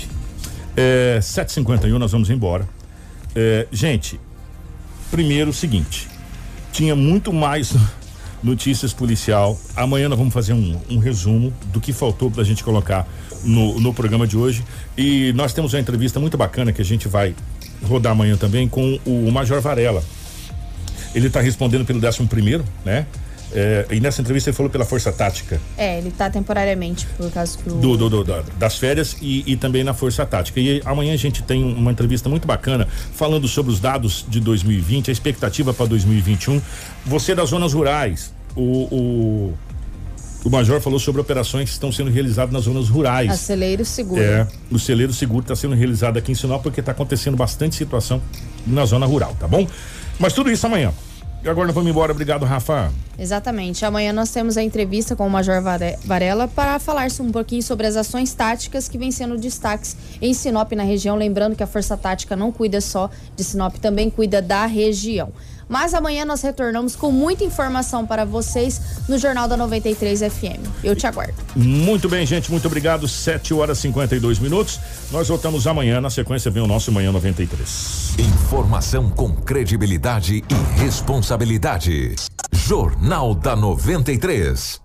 S2: É, 7h51, nós vamos embora. É, gente, primeiro o seguinte: tinha muito mais notícias policial. Amanhã nós vamos fazer um, um resumo do que faltou pra gente colocar no, no programa de hoje. E nós temos uma entrevista muito bacana que a gente vai rodar amanhã também com o Major Varela. Ele está respondendo pelo 11 primeiro, né? É, e nessa entrevista ele falou pela Força Tática
S3: É, ele tá temporariamente por causa que o.
S2: do, do- do- da- das férias e, e também na Força Tática. E amanhã a gente tem uma entrevista muito bacana falando sobre os dados de 2020, a expectativa para 2021. Você das zonas rurais, o, o, o Major falou sobre operações que estão sendo realizadas nas zonas rurais.
S3: Aceleiro seguro.
S2: É, o celeiro seguro está sendo realizado aqui em Sinop porque está acontecendo bastante situação na zona rural, tá bom? Mas tudo isso amanhã. E agora nós vamos embora. Obrigado, Rafa.
S3: Exatamente. Amanhã nós temos a entrevista com o Major Vare- Varela para falar um pouquinho sobre as ações táticas que vêm sendo destaques em Sinop na região. Lembrando que a Força Tática não cuida só de Sinop, também cuida da região. Mas amanhã nós retornamos com muita informação para vocês no Jornal da 93 FM. Eu te aguardo.
S2: Muito bem, gente, muito obrigado. 7 horas e 52 minutos. Nós voltamos amanhã. Na sequência vem o nosso Manhã 93.
S1: Informação com credibilidade e responsabilidade. Jornal da 93.